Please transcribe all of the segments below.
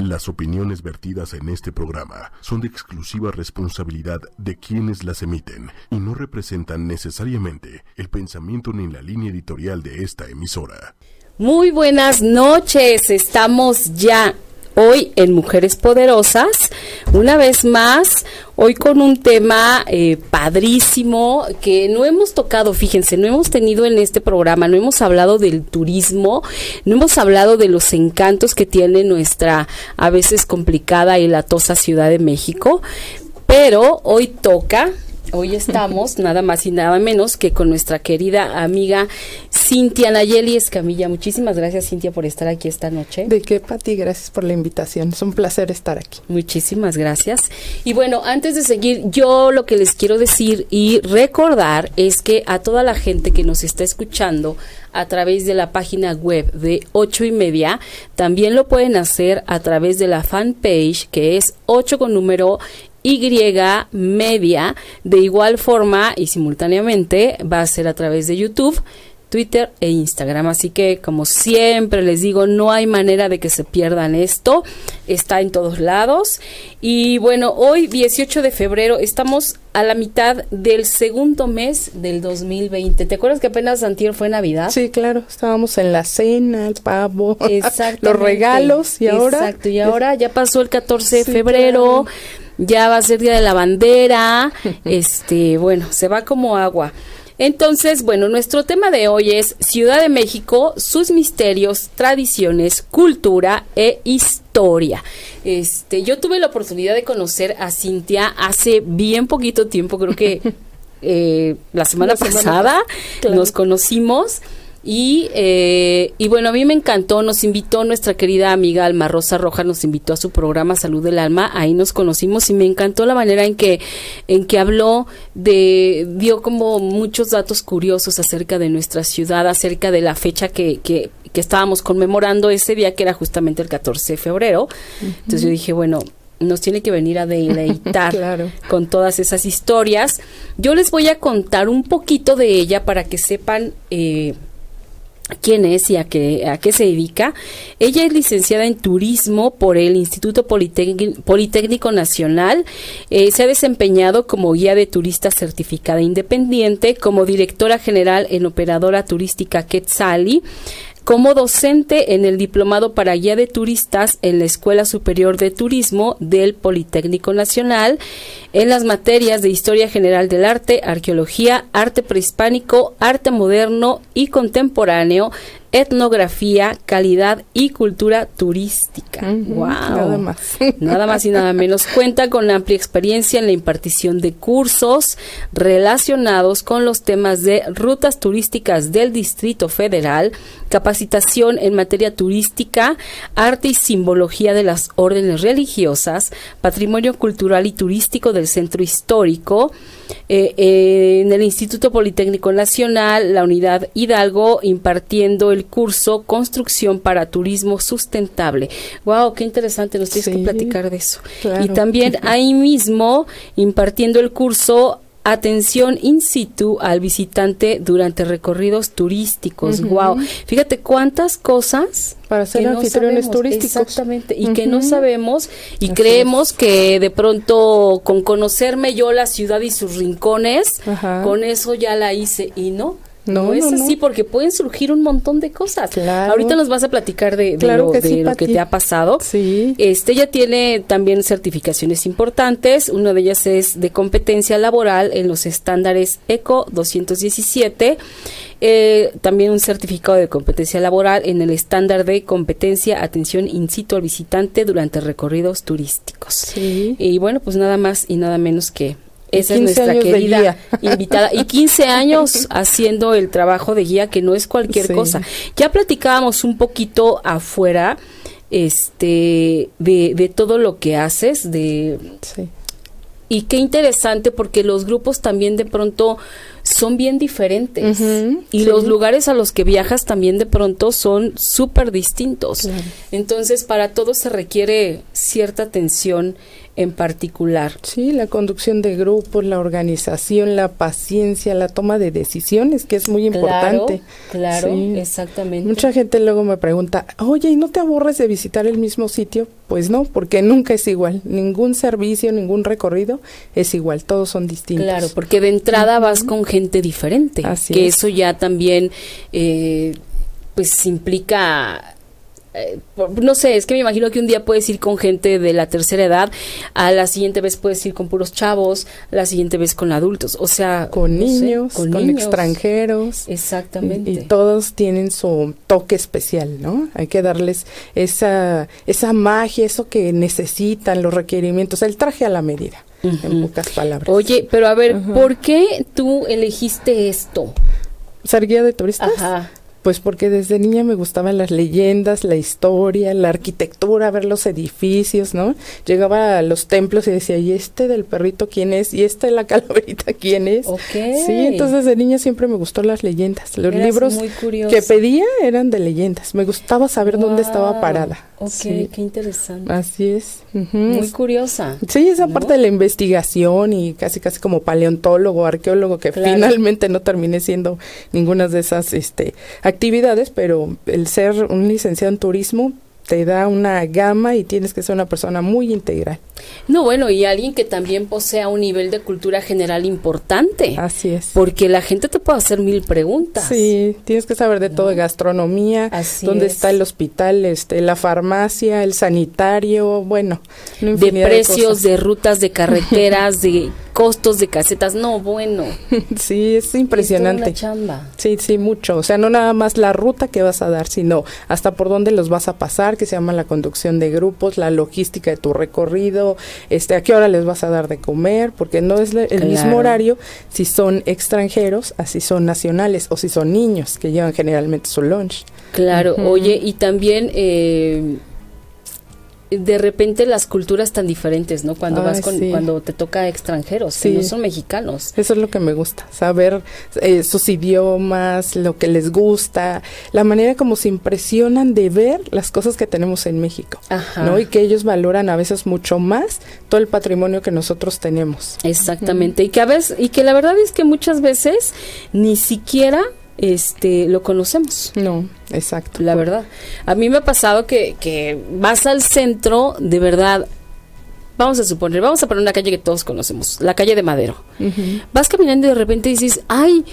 Las opiniones vertidas en este programa son de exclusiva responsabilidad de quienes las emiten y no representan necesariamente el pensamiento ni la línea editorial de esta emisora. Muy buenas noches, estamos ya hoy en Mujeres Poderosas, una vez más, hoy con un tema eh, padrísimo que no hemos tocado, fíjense, no hemos tenido en este programa, no hemos hablado del turismo, no hemos hablado de los encantos que tiene nuestra a veces complicada y latosa Ciudad de México, pero hoy toca Hoy estamos nada más y nada menos que con nuestra querida amiga Cintia Nayeli Escamilla. Muchísimas gracias, Cintia, por estar aquí esta noche. De qué, Pati, gracias por la invitación. Es un placer estar aquí. Muchísimas gracias. Y bueno, antes de seguir, yo lo que les quiero decir y recordar es que a toda la gente que nos está escuchando a través de la página web de ocho y media, también lo pueden hacer a través de la fanpage que es 8 con número y media. De igual forma y simultáneamente va a ser a través de YouTube. Twitter e Instagram. Así que, como siempre les digo, no hay manera de que se pierdan esto. Está en todos lados. Y bueno, hoy, 18 de febrero, estamos a la mitad del segundo mes del 2020. ¿Te acuerdas que apenas antier fue Navidad? Sí, claro. Estábamos en la cena, el pavo, los regalos y ahora... Exacto, y ahora ya pasó el 14 de febrero ya va a ser Día de la Bandera, este, bueno, se va como agua. Entonces, bueno, nuestro tema de hoy es Ciudad de México, sus misterios, tradiciones, cultura e historia. Este, yo tuve la oportunidad de conocer a Cintia hace bien poquito tiempo, creo que eh, la semana pasada nos conocimos. Y, eh, y bueno, a mí me encantó, nos invitó nuestra querida amiga Alma Rosa Roja, nos invitó a su programa Salud del Alma, ahí nos conocimos y me encantó la manera en que, en que habló de, dio como muchos datos curiosos acerca de nuestra ciudad, acerca de la fecha que, que, que estábamos conmemorando ese día, que era justamente el 14 de febrero. Entonces yo dije, bueno, nos tiene que venir a deleitar con todas esas historias. Yo les voy a contar un poquito de ella para que sepan eh, quién es y a qué, a qué se dedica. Ella es licenciada en turismo por el Instituto Politécnico Nacional. Eh, se ha desempeñado como guía de turista certificada independiente, como directora general en Operadora Turística Quetzali como docente en el Diplomado para Guía de Turistas en la Escuela Superior de Turismo del Politécnico Nacional, en las materias de Historia General del Arte, Arqueología, Arte Prehispánico, Arte Moderno y Contemporáneo, etnografía, calidad y cultura turística. wow. Nada más. Nada más y nada menos. Cuenta con amplia experiencia en la impartición de cursos relacionados con los temas de rutas turísticas del Distrito Federal, capacitación en materia turística, arte y simbología de las órdenes religiosas, patrimonio cultural y turístico del centro histórico, eh, eh, en el Instituto Politécnico Nacional, la Unidad Hidalgo, impartiendo el curso Construcción para Turismo Sustentable. ¡Wow! ¡Qué interesante! Nos tienes que platicar de eso. Y también ahí mismo, impartiendo el curso atención in situ al visitante durante recorridos turísticos. Wow. Fíjate cuántas cosas para ser anfitriones turísticos. Exactamente, y que no sabemos y creemos que de pronto con conocerme yo la ciudad y sus rincones, con eso ya la hice y no. No, es así porque pueden surgir un montón de cosas. Ahorita nos vas a platicar de, lo, que, te ha pasado. Sí. Este, ella tiene también certificaciones importantes. Una de ellas es de competencia laboral en los estándares ECO 217. Eh, también un certificado de competencia laboral en el estándar de competencia atención in situ al visitante durante recorridos turísticos. Sí. Y bueno, pues nada más y nada menos que esa es nuestra querida invitada. Y 15 años haciendo el trabajo de guía, que no es cualquier cosa. Ya platicábamos un poquito afuera este de, de todo lo que haces, de... Y qué interesante porque los grupos también de pronto son bien diferentes. y los lugares a los que viajas también de pronto son súper distintos. Entonces, para todo se requiere cierta atención en particular. Sí, la conducción de grupos, la organización, la paciencia, la toma de decisiones, que es muy importante. Claro, exactamente. Mucha gente luego me pregunta, oye, ¿y no te aburres de visitar el mismo sitio? Pues no, porque nunca es igual. Ningún servicio, ningún recorrido es igual. Todos son distintos. Claro, porque de entrada vas con gente diferente. Así que eso ya también, eh, pues implica eh, no sé, es que me imagino que un día puedes ir con gente de la tercera edad, a la siguiente vez puedes ir con puros chavos, la siguiente vez con adultos, o sea, con niños, con, extranjeros. Exactamente. Y, todos tienen su toque especial, ¿no? Hay que darles esa esa magia, eso que necesitan, los requerimientos, el traje a la medida, en pocas palabras. Oye, pero a ver, ¿por qué tú elegiste esto? ¿Ser guía de turistas? Ajá. Pues porque desde niña me gustaban las leyendas, la historia, la arquitectura, ver los edificios, ¿no? Llegaba a los templos y decía, ¿y este del perrito quién es? ¿Y este de la calaverita quién es? Okay. Sí, entonces de niña siempre me gustó las leyendas. Los libros que pedía eran de leyendas. Me gustaba saber dónde estaba parada. Ok, qué interesante. Así es. Muy curiosa. Sí, esa parte de la investigación y casi casi como paleontólogo, arqueólogo, que finalmente no terminé siendo ninguna de esas este, actividades, pero el ser un licenciado en turismo te da una gama y tienes que ser una persona muy integral. No, bueno, y alguien que también posea un nivel de cultura general importante. Así es. Porque la gente te puede hacer mil preguntas. Sí, tienes que saber de todo, de gastronomía, dónde está el hospital, este, la farmacia, el sanitario, bueno. De precios, de, de rutas, de carreteras, de costos de casetas, no, bueno. sí, es impresionante. Es chamba. Sí, sí, mucho. O sea, no nada más la ruta que vas a dar, sino hasta por dónde los vas a pasar, que se llama la conducción de grupos, la logística de tu recorrido, este, a qué hora les vas a dar de comer, porque no es el mismo horario si son extranjeros, así son nacionales, o si son niños que llevan generalmente su lunch. Claro, oye, y también eh, de repente las culturas tan diferentes, ¿no? Cuando vas con, cuando te toca extranjeros, que no son mexicanos. Eso es lo que me gusta, saber eh, sus idiomas, lo que les gusta, la manera como se impresionan de ver las cosas que tenemos en México, ¿no? Y que ellos valoran a veces mucho más todo el patrimonio que nosotros tenemos. Exactamente, y que a veces y que la verdad es que muchas veces ni siquiera este lo conocemos. No, exacto. La verdad. A mí me ha pasado que, que vas al centro, de verdad, vamos a suponer, vamos a poner una calle que todos conocemos, la calle de Madero. Vas caminando y de repente dices, ay,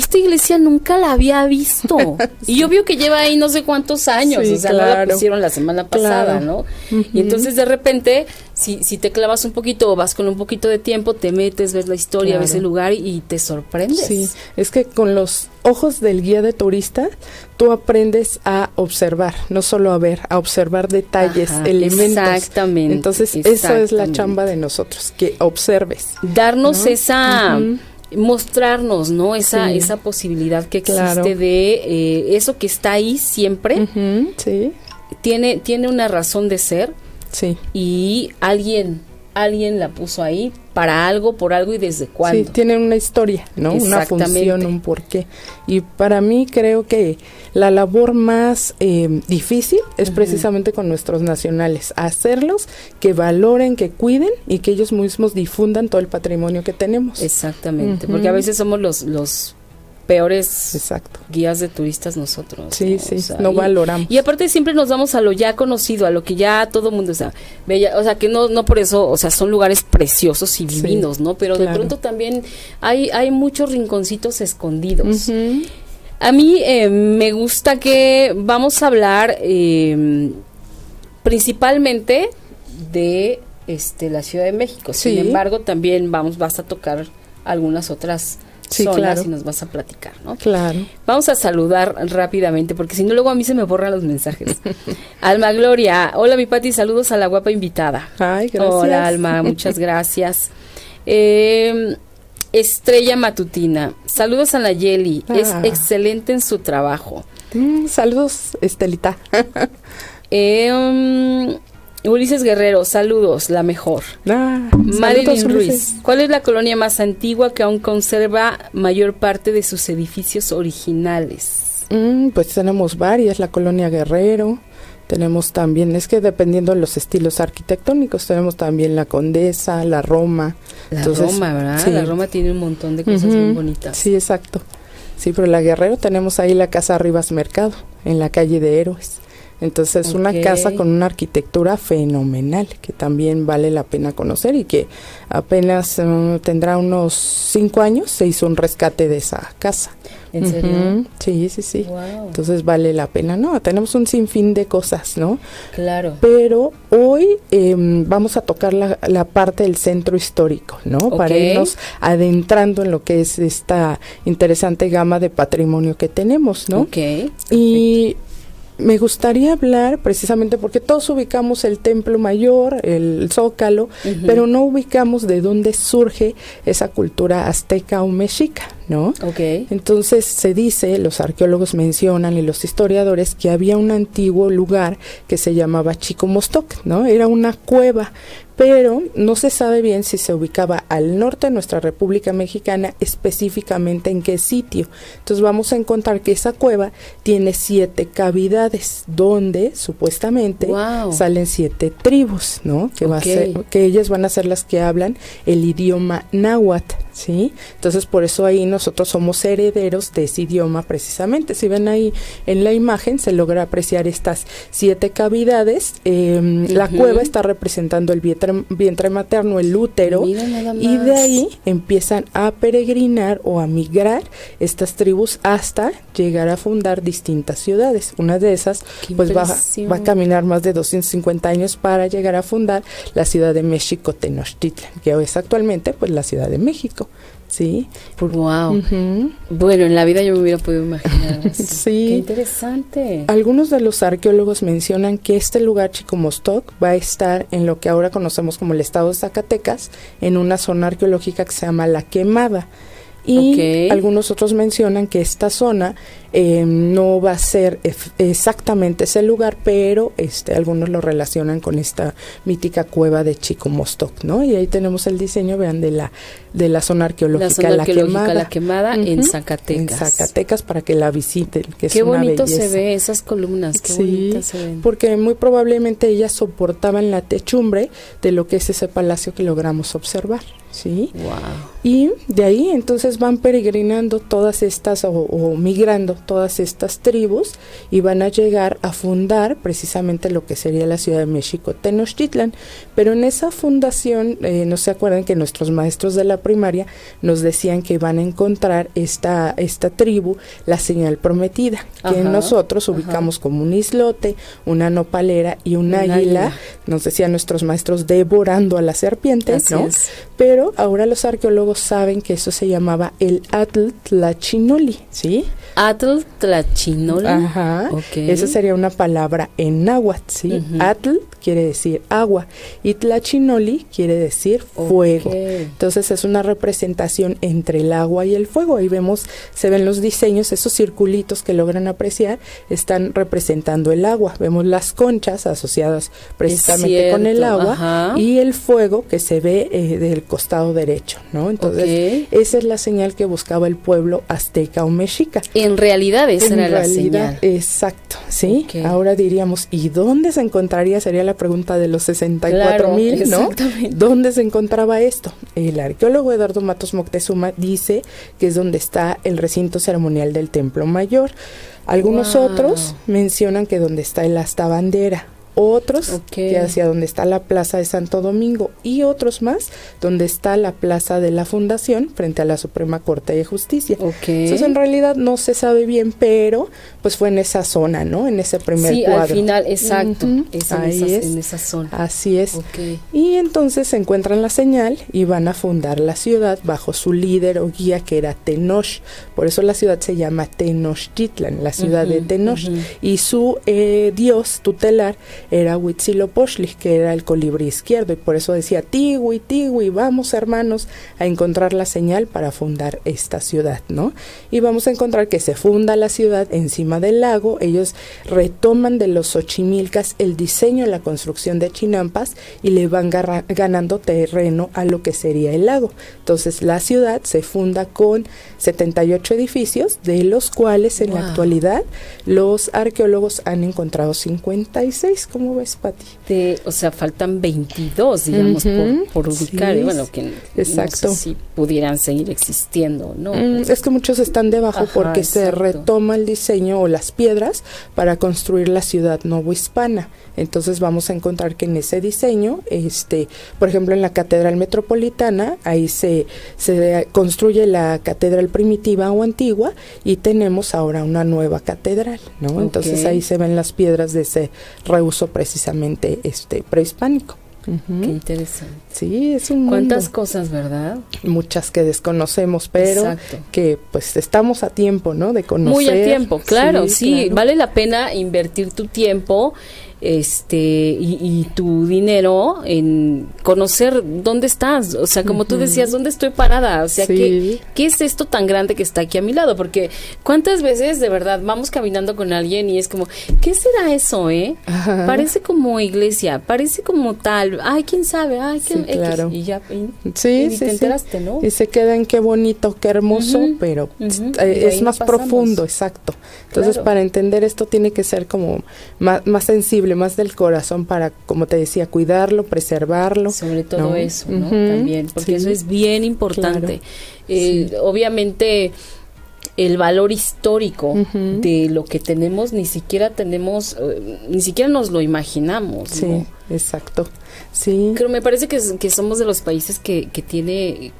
esta iglesia nunca la había visto. Y yo veo que lleva ahí no sé cuántos años, o sea, no la pusieron la semana pasada, ¿no? Y entonces de repente, si, si te clavas un poquito o vas con un poquito de tiempo, te metes, ves la historia, ves el lugar y, te sorprendes. Sí, es que con los ojos del guía de turista, tú aprendes a observar, no solo a ver, a observar detalles, elementos. Exactamente. Entonces, eso es la chamba de nosotros, que observes. Darnos esa mostrarnos, ¿no? Esa, esa posibilidad que existe de eh, eso que está ahí siempre. sí. Tiene, tiene una razón de ser. Sí. Y alguien, alguien la puso ahí para algo, por algo y desde cuándo. Sí, tiene una historia, ¿no? Una función, un porqué. Y para mí creo que la labor más eh, difícil es precisamente con nuestros nacionales, hacerlos que valoren, que cuiden y que ellos mismos difundan todo el patrimonio que tenemos. Exactamente, porque a veces somos los, los peores Exacto. guías de turistas nosotros. Sí, sí, no valoramos. Y aparte siempre nos vamos a lo ya conocido, a lo que ya todo el mundo o sea, o sea, que no no por eso, o sea, son lugares preciosos y divinos, ¿no? Pero de pronto también hay hay muchos rinconcitos escondidos. A mí eh, me gusta que vamos a hablar eh, principalmente de este la Ciudad de México. Sin embargo, también vamos vas a tocar algunas otras sí, claro. y nos vas a platicar, ¿no? Claro. Vamos a saludar rápidamente, porque si no luego a mí se me borran los mensajes. Alma Gloria, hola mi Pati, saludos a la guapa invitada. Ay, gracias. Hola Alma, muchas gracias. Eh, Estrella Matutina, saludos a Nayeli, es ah. excelente en su trabajo. Mm, saludos, Estelita. eh, um, Ulises Guerrero, saludos, la mejor. Ah, Marilyn saludos, Ruiz. ¿cuál es la colonia más antigua que aún conserva mayor parte de sus edificios originales? Mm, pues tenemos varias, la colonia Guerrero, tenemos también, es que dependiendo de los estilos arquitectónicos, tenemos también la Condesa, la Roma. La Entonces, Roma, ¿verdad? sí. La Roma tiene un montón de cosas muy bonitas. Sí, exacto. Sí, pero la Guerrero tenemos ahí la casa Rivas Mercado, en la calle de Héroes. Entonces, una Ok. casa con una arquitectura fenomenal, que también vale la pena conocer y que apenas eh, tendrá unos cinco años, se hizo un rescate de esa casa. ¿En serio? Sí, sí, sí. Wow. Entonces vale la pena. No, tenemos un sinfín de cosas, ¿no? claro. Pero hoy em, vamos a tocar la, la parte del centro histórico, ¿no? Para irnos adentrando en lo que es esta interesante gama de patrimonio que tenemos, ¿no? Ok. Y me gustaría hablar precisamente porque todos ubicamos el templo mayor, el zócalo, pero no ubicamos de dónde surge esa cultura azteca o mexica, ¿no? Ok. Entonces se dice, los arqueólogos mencionan y los historiadores que había un antiguo lugar que se llamaba Chicomostoc, ¿no? Era una cueva, pero no se sabe bien si se ubicaba al norte de nuestra República Mexicana, específicamente en qué sitio. Entonces vamos a encontrar que esa cueva tiene siete cavidades, donde supuestamente Wow. salen siete tribus, ¿no? Que, va a ser, que ellas van a ser las que hablan el idioma náhuatl, ¿sí? Entonces por eso ahí nosotros somos herederos de ese idioma precisamente. Si ven ahí en la imagen se logra apreciar estas siete cavidades. Eh, La cueva está representando el vientre, vientre materno, el útero. Y de ahí empiezan a peregrinar o a migrar estas tribus hasta llegar a fundar distintas ciudades. Una de esas Qué pues va, va a caminar más de 250 años para llegar a fundar la ciudad de México Tenochtitlan, que es actualmente pues la Ciudad de México. ¿Sí? Wow. Bueno, en la vida yo me hubiera podido imaginar así. Sí. Qué interesante. Algunos de los arqueólogos mencionan que este lugar Chicomostoc va a estar en lo que ahora conocemos como el estado de Zacatecas, en una zona arqueológica que se llama La Quemada. Y algunos otros mencionan que esta zona eh, no va a ser exactamente ese lugar, pero este, algunos lo relacionan con esta mítica cueva de Chicomostoc, ¿no? Y ahí tenemos el diseño, vean, de la, de la zona arqueológica La zona La arqueológica Quemada. La Quemada en. Zacatecas. En Zacatecas para que la visiten, que es Qué una bonito se ve esas columnas, qué Sí, bonitas se ven. porque muy probablemente ellas soportaban la techumbre de lo que es ese palacio que logramos observar, ¿sí? Wow. Y de ahí entonces van peregrinando todas estas o, o migrando todas estas tribus y van a llegar a fundar precisamente lo que sería la ciudad de México Tenochtitlan. Pero en esa fundación, eh, no se acuerdan que nuestros maestros de la primaria nos decían que van a encontrar esta, esta tribu, la señal prometida, que Ajá, nosotros ajá. ubicamos como un islote, una nopalera y un, Un águila, águila. nos decían nuestros maestros, devorando a la serpiente, Así ¿no? es. Pero ahora los arqueólogos saben que eso se llamaba el Atl Tlachinoli, ¿sí? Atl Tlachinol. Ajá. Ok. Esa sería una palabra en náhuatl, ¿sí? Atl quiere decir agua y Tlachinoli quiere decir fuego. Entonces es una representación entre el agua y el fuego. Ahí vemos, se ven los diseños, esos circulitos que logran apreciar, están representando el agua. Vemos las conchas asociadas precisamente con el agua ajá. y el fuego que se ve eh, del costado derecho, ¿no? Entonces, esa es la señal que buscaba el pueblo azteca o mexica. En realidad esa En era la realidad, señal. exacto, ¿sí? Ok. Ahora diríamos, ¿y dónde se encontraría? Sería la pregunta de los 64 Claro, mil, ¿no? exactamente. ¿Dónde se encontraba esto? El arqueólogo Eduardo Matos Moctezuma dice que es donde está el recinto ceremonial del Templo Mayor. Algunos Wow. otros mencionan que donde está el asta bandera. Otros Ok. que hacia donde está la Plaza de Santo Domingo y otros más donde está la Plaza de la Fundación frente a la Suprema Corte de Justicia. Entonces en realidad no se sabe bien, pero pues fue en esa zona, ¿no? En ese primer sí, cuadro. al final, exacto. Ujú, es en, ahí esa, es. en esa zona. Así es. Y entonces se encuentran la señal y van a fundar la ciudad bajo su líder o guía que era Tenoch. Por eso la ciudad se llama Tenochtitlan, la ciudad de Tenoch. Y su eh, dios tutelar era Huitzilopochtli, que era el colibrí izquierdo, y por eso decía, Tiwi, Tiwi, vamos hermanos a encontrar la señal para fundar esta ciudad, ¿no? Y vamos a encontrar que se funda la ciudad encima del lago, ellos retoman de los Xochimilcas el diseño, la construcción de Chinampas y le van ganando terreno a lo que sería el lago. Entonces la ciudad se funda con 78 edificios, de los cuales en la actualidad los arqueólogos han encontrado 56, ¿cómo ves, Pati? o sea, faltan 22, digamos, por, ubicar, bueno, que exacto. si pudieran seguir existiendo, ¿no? Mm, es que muchos están debajo porque se retoma el diseño o las piedras para construir la ciudad novohispana. Entonces vamos a encontrar que en ese diseño, este, por ejemplo, en la Catedral Metropolitana, ahí se, se construye la catedral primitiva o antigua y tenemos ahora una nueva catedral, ¿no? Entonces ahí se ven las piedras de ese reuso precisamente este prehispánico. Qué interesante. Sí, es un cuántas cosas, ¿verdad? Muchas que desconocemos, pero que pues estamos a tiempo, ¿no? De conocer. Muy a tiempo, claro, sí, vale la pena invertir tu tiempo este y, tu dinero en conocer dónde estás, o sea, como tú decías, dónde estoy parada, o sea, ¿qué, ¿qué, es esto tan grande que está aquí a mi lado? Porque cuántas veces de verdad vamos caminando con alguien y es como, ¿qué será eso, eh? Parece como iglesia, parece como tal, ay, quién sabe, ay, quién, claro. y ya sí, sí, te enteraste, ¿no? Y se quedan qué bonito, qué hermoso, pero eh, es más profundo, exacto. Entonces, para entender esto tiene que ser como más, más sensible más del corazón para, como te decía, cuidarlo, preservarlo. Sobre todo eso, ¿no? También, porque eso es bien importante. Eh, obviamente el valor histórico de lo que tenemos ni siquiera tenemos eh, ni siquiera nos lo imaginamos sí exacto. Sí. Pero me parece que, que somos de los países que, que tiene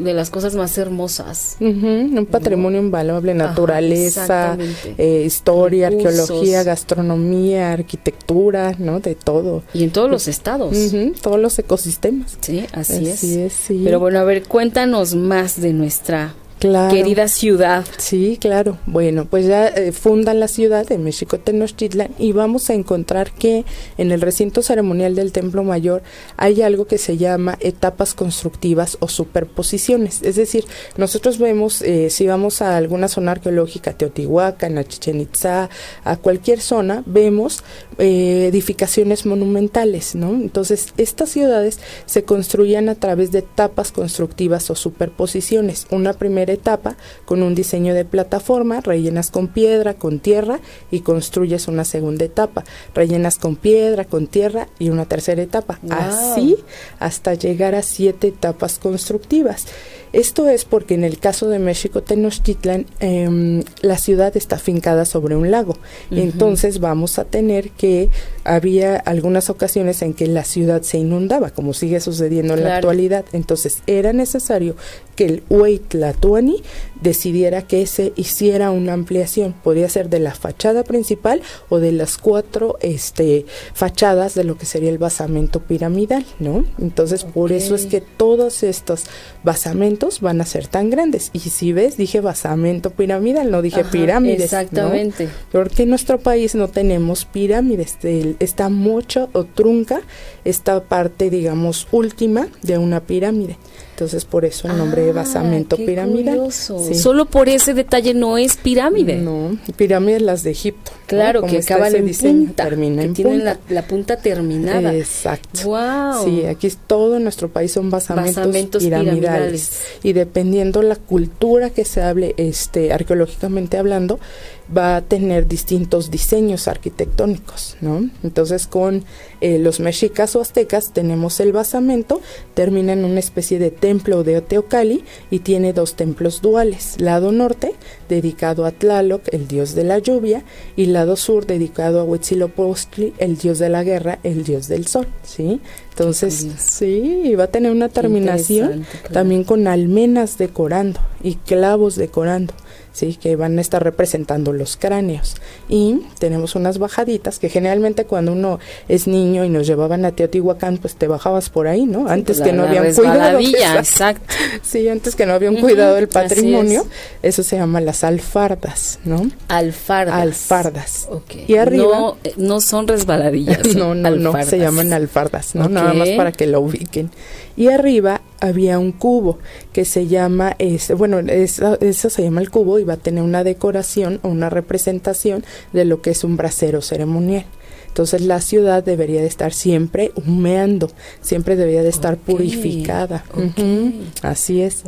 de las cosas más hermosas. un patrimonio invaluable, naturaleza, eh, historia, arqueología, gastronomía, arquitectura, ¿no? De todo. Y en todos los estados. todos los ecosistemas. Sí, así, es. Pero bueno, a ver, cuéntanos más de nuestra Claro. Querida ciudad. Sí, claro. Bueno, pues ya eh, fundan la ciudad de México Tenochtitlan y vamos a encontrar que en el recinto ceremonial del Templo Mayor hay algo que se llama etapas constructivas o superposiciones. Es decir, nosotros vemos, eh, si vamos a alguna zona arqueológica, Teotihuacán, a Chichen Itza, a cualquier zona, vemos eh, edificaciones monumentales, ¿no? Entonces, estas ciudades se construían a través de etapas constructivas o superposiciones. Una primera etapa con un diseño de plataforma, rellenas con piedra, con tierra y construyes una segunda etapa, rellenas con piedra, con tierra y una tercera etapa. Así hasta llegar a siete etapas constructivas. Esto es porque en el caso de México Tenochtitlan, em, la ciudad está fincada sobre un lago. Entonces vamos a tener que había algunas ocasiones en que la ciudad se inundaba, como sigue sucediendo en la actualidad. Entonces era necesario que el Huaytlatuani decidiera que se hiciera una ampliación. Podía ser de la fachada principal o de las cuatro este, fachadas de lo que sería el basamento piramidal, ¿no? Entonces por eso es que todos estos basamentos van a ser tan grandes. Y si ves, dije basamento piramidal, no dije pirámides. Exactamente. Porque en nuestro país no tenemos pirámides. está mucho o trunca esta parte, digamos, última de una pirámide. Entonces, por eso el nombre de ah, basamento piramidal. Solo por ese detalle no es pirámide. No, pirámides las de Egipto. Claro, que acaban en punta. Termina que tienen La, punta terminada. Exacto. Wow. Sí, aquí es todo en nuestro país son basamentos, piramidales. Y dependiendo la cultura que se hable, este, arqueológicamente hablando, va a tener distintos diseños arquitectónicos, ¿no? Entonces con eh, los mexicas o aztecas tenemos el basamento, termina en una especie de templo de Oteocali y tiene dos templos duales, lado norte dedicado a Tlaloc, el dios de la lluvia, y lado sur dedicado a Huitzilopochtli, el dios de la guerra, el dios del sol, ¿sí? Entonces, sí, va a tener una terminación también con almenas decorando y clavos decorando. ¿Sí? que van a estar representando los cráneos. Y tenemos unas bajaditas que generalmente cuando uno es niño y nos llevaban a Teotihuacán, pues te bajabas por ahí, ¿no? Antes que no habían cuidado. Exacto. Sí, antes que no habían cuidado del patrimonio, eso se llama las alfardas, ¿no? Alfardas. Alfardas. Okay. Y arriba. No, eh, no son resbaladillas. no, no, no, se llaman alfardas, ¿no? Nada más para que lo ubiquen. Y arriba había un cubo que se llama, este, bueno, eso, eso, se llama el cubo y va a tener una decoración o una representación de lo que es un brasero ceremonial. Entonces la ciudad debería de estar siempre humeando, siempre debería de estar purificada. Así es.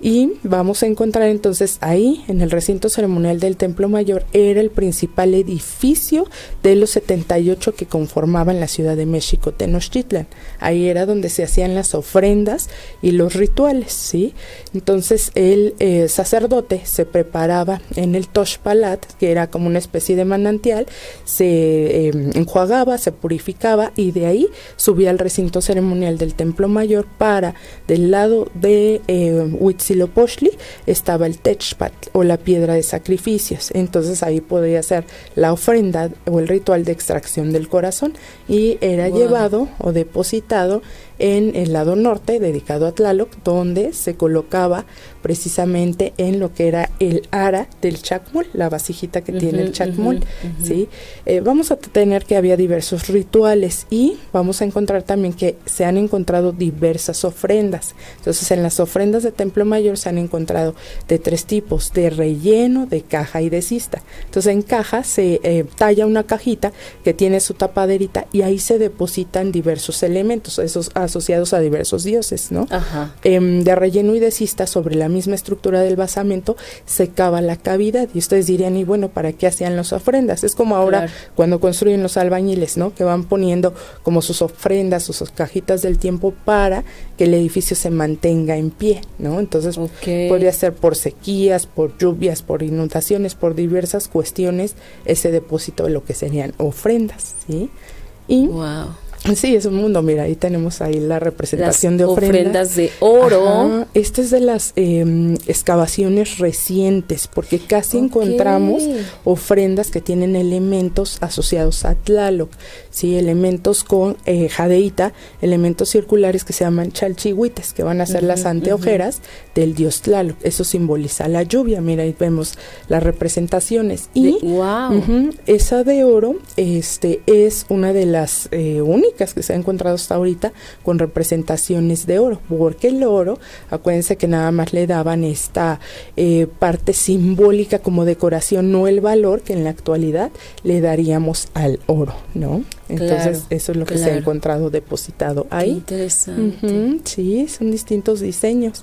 Y vamos a encontrar entonces ahí, en el recinto ceremonial del Templo Mayor, era el principal edificio de los 78 que conformaban la Ciudad de México, Tenochtitlan. Ahí era donde se hacían las ofrendas y los rituales, ¿sí? Entonces el eh, sacerdote se preparaba en el Toshpalat, que era como una especie de manantial, se em, enjuagaba, se purificaba y de ahí subía al recinto ceremonial del Templo Mayor para, del lado de eh, Huitzilopochtli, estaba el Techpat o la piedra de sacrificios. Entonces ahí podía ser la ofrenda o el ritual de extracción del corazón y era llevado o depositado en el lado norte, dedicado a Tlaloc, donde se colocaba precisamente en lo que era el ara del chacmol, la vasijita que tiene el chacmol, ¿sí? Eh, vamos a tener que había diversos rituales y vamos a encontrar también que se han encontrado diversas ofrendas. Entonces, en las ofrendas de Templo Mayor se han encontrado de tres tipos, de relleno, de caja y de cista. Entonces, en caja se eh, talla una cajita que tiene su tapaderita y ahí se depositan diversos elementos, esos asociados a diversos dioses, ¿no? Ajá. Em, de relleno y de cista sobre la misma estructura del basamento se cava la cavidad y ustedes dirían, y bueno, ¿para qué hacían las ofrendas? Es como ahora cuando construyen los albañiles, ¿no? Que van poniendo como sus ofrendas, sus cajitas del tiempo para que el edificio se mantenga en pie, ¿no? Entonces podría ser por sequías, por lluvias, por inundaciones, por diversas cuestiones ese depósito de lo que serían ofrendas, ¿sí? Y wow Sí, es un mundo. Mira, ahí tenemos ahí la representación de ofrendas. de oro. Esta es de las em, excavaciones recientes, porque casi encontramos ofrendas que tienen elementos asociados a Tlaloc, sí, elementos con eh, jadeita, elementos circulares que se llaman chalchihuites, que van a ser las anteojeras del dios Tlaloc. Eso simboliza la lluvia. Mira, ahí vemos las representaciones. Y esa de oro, este, es una de las eh, únicas que se ha encontrado hasta ahorita con representaciones de oro, porque el oro, acuérdense que nada más le daban esta eh, parte simbólica como decoración, no el valor que en la actualidad le daríamos al oro, ¿no? Entonces eso es lo que se ha encontrado depositado ahí. interesante. sí, son distintos diseños.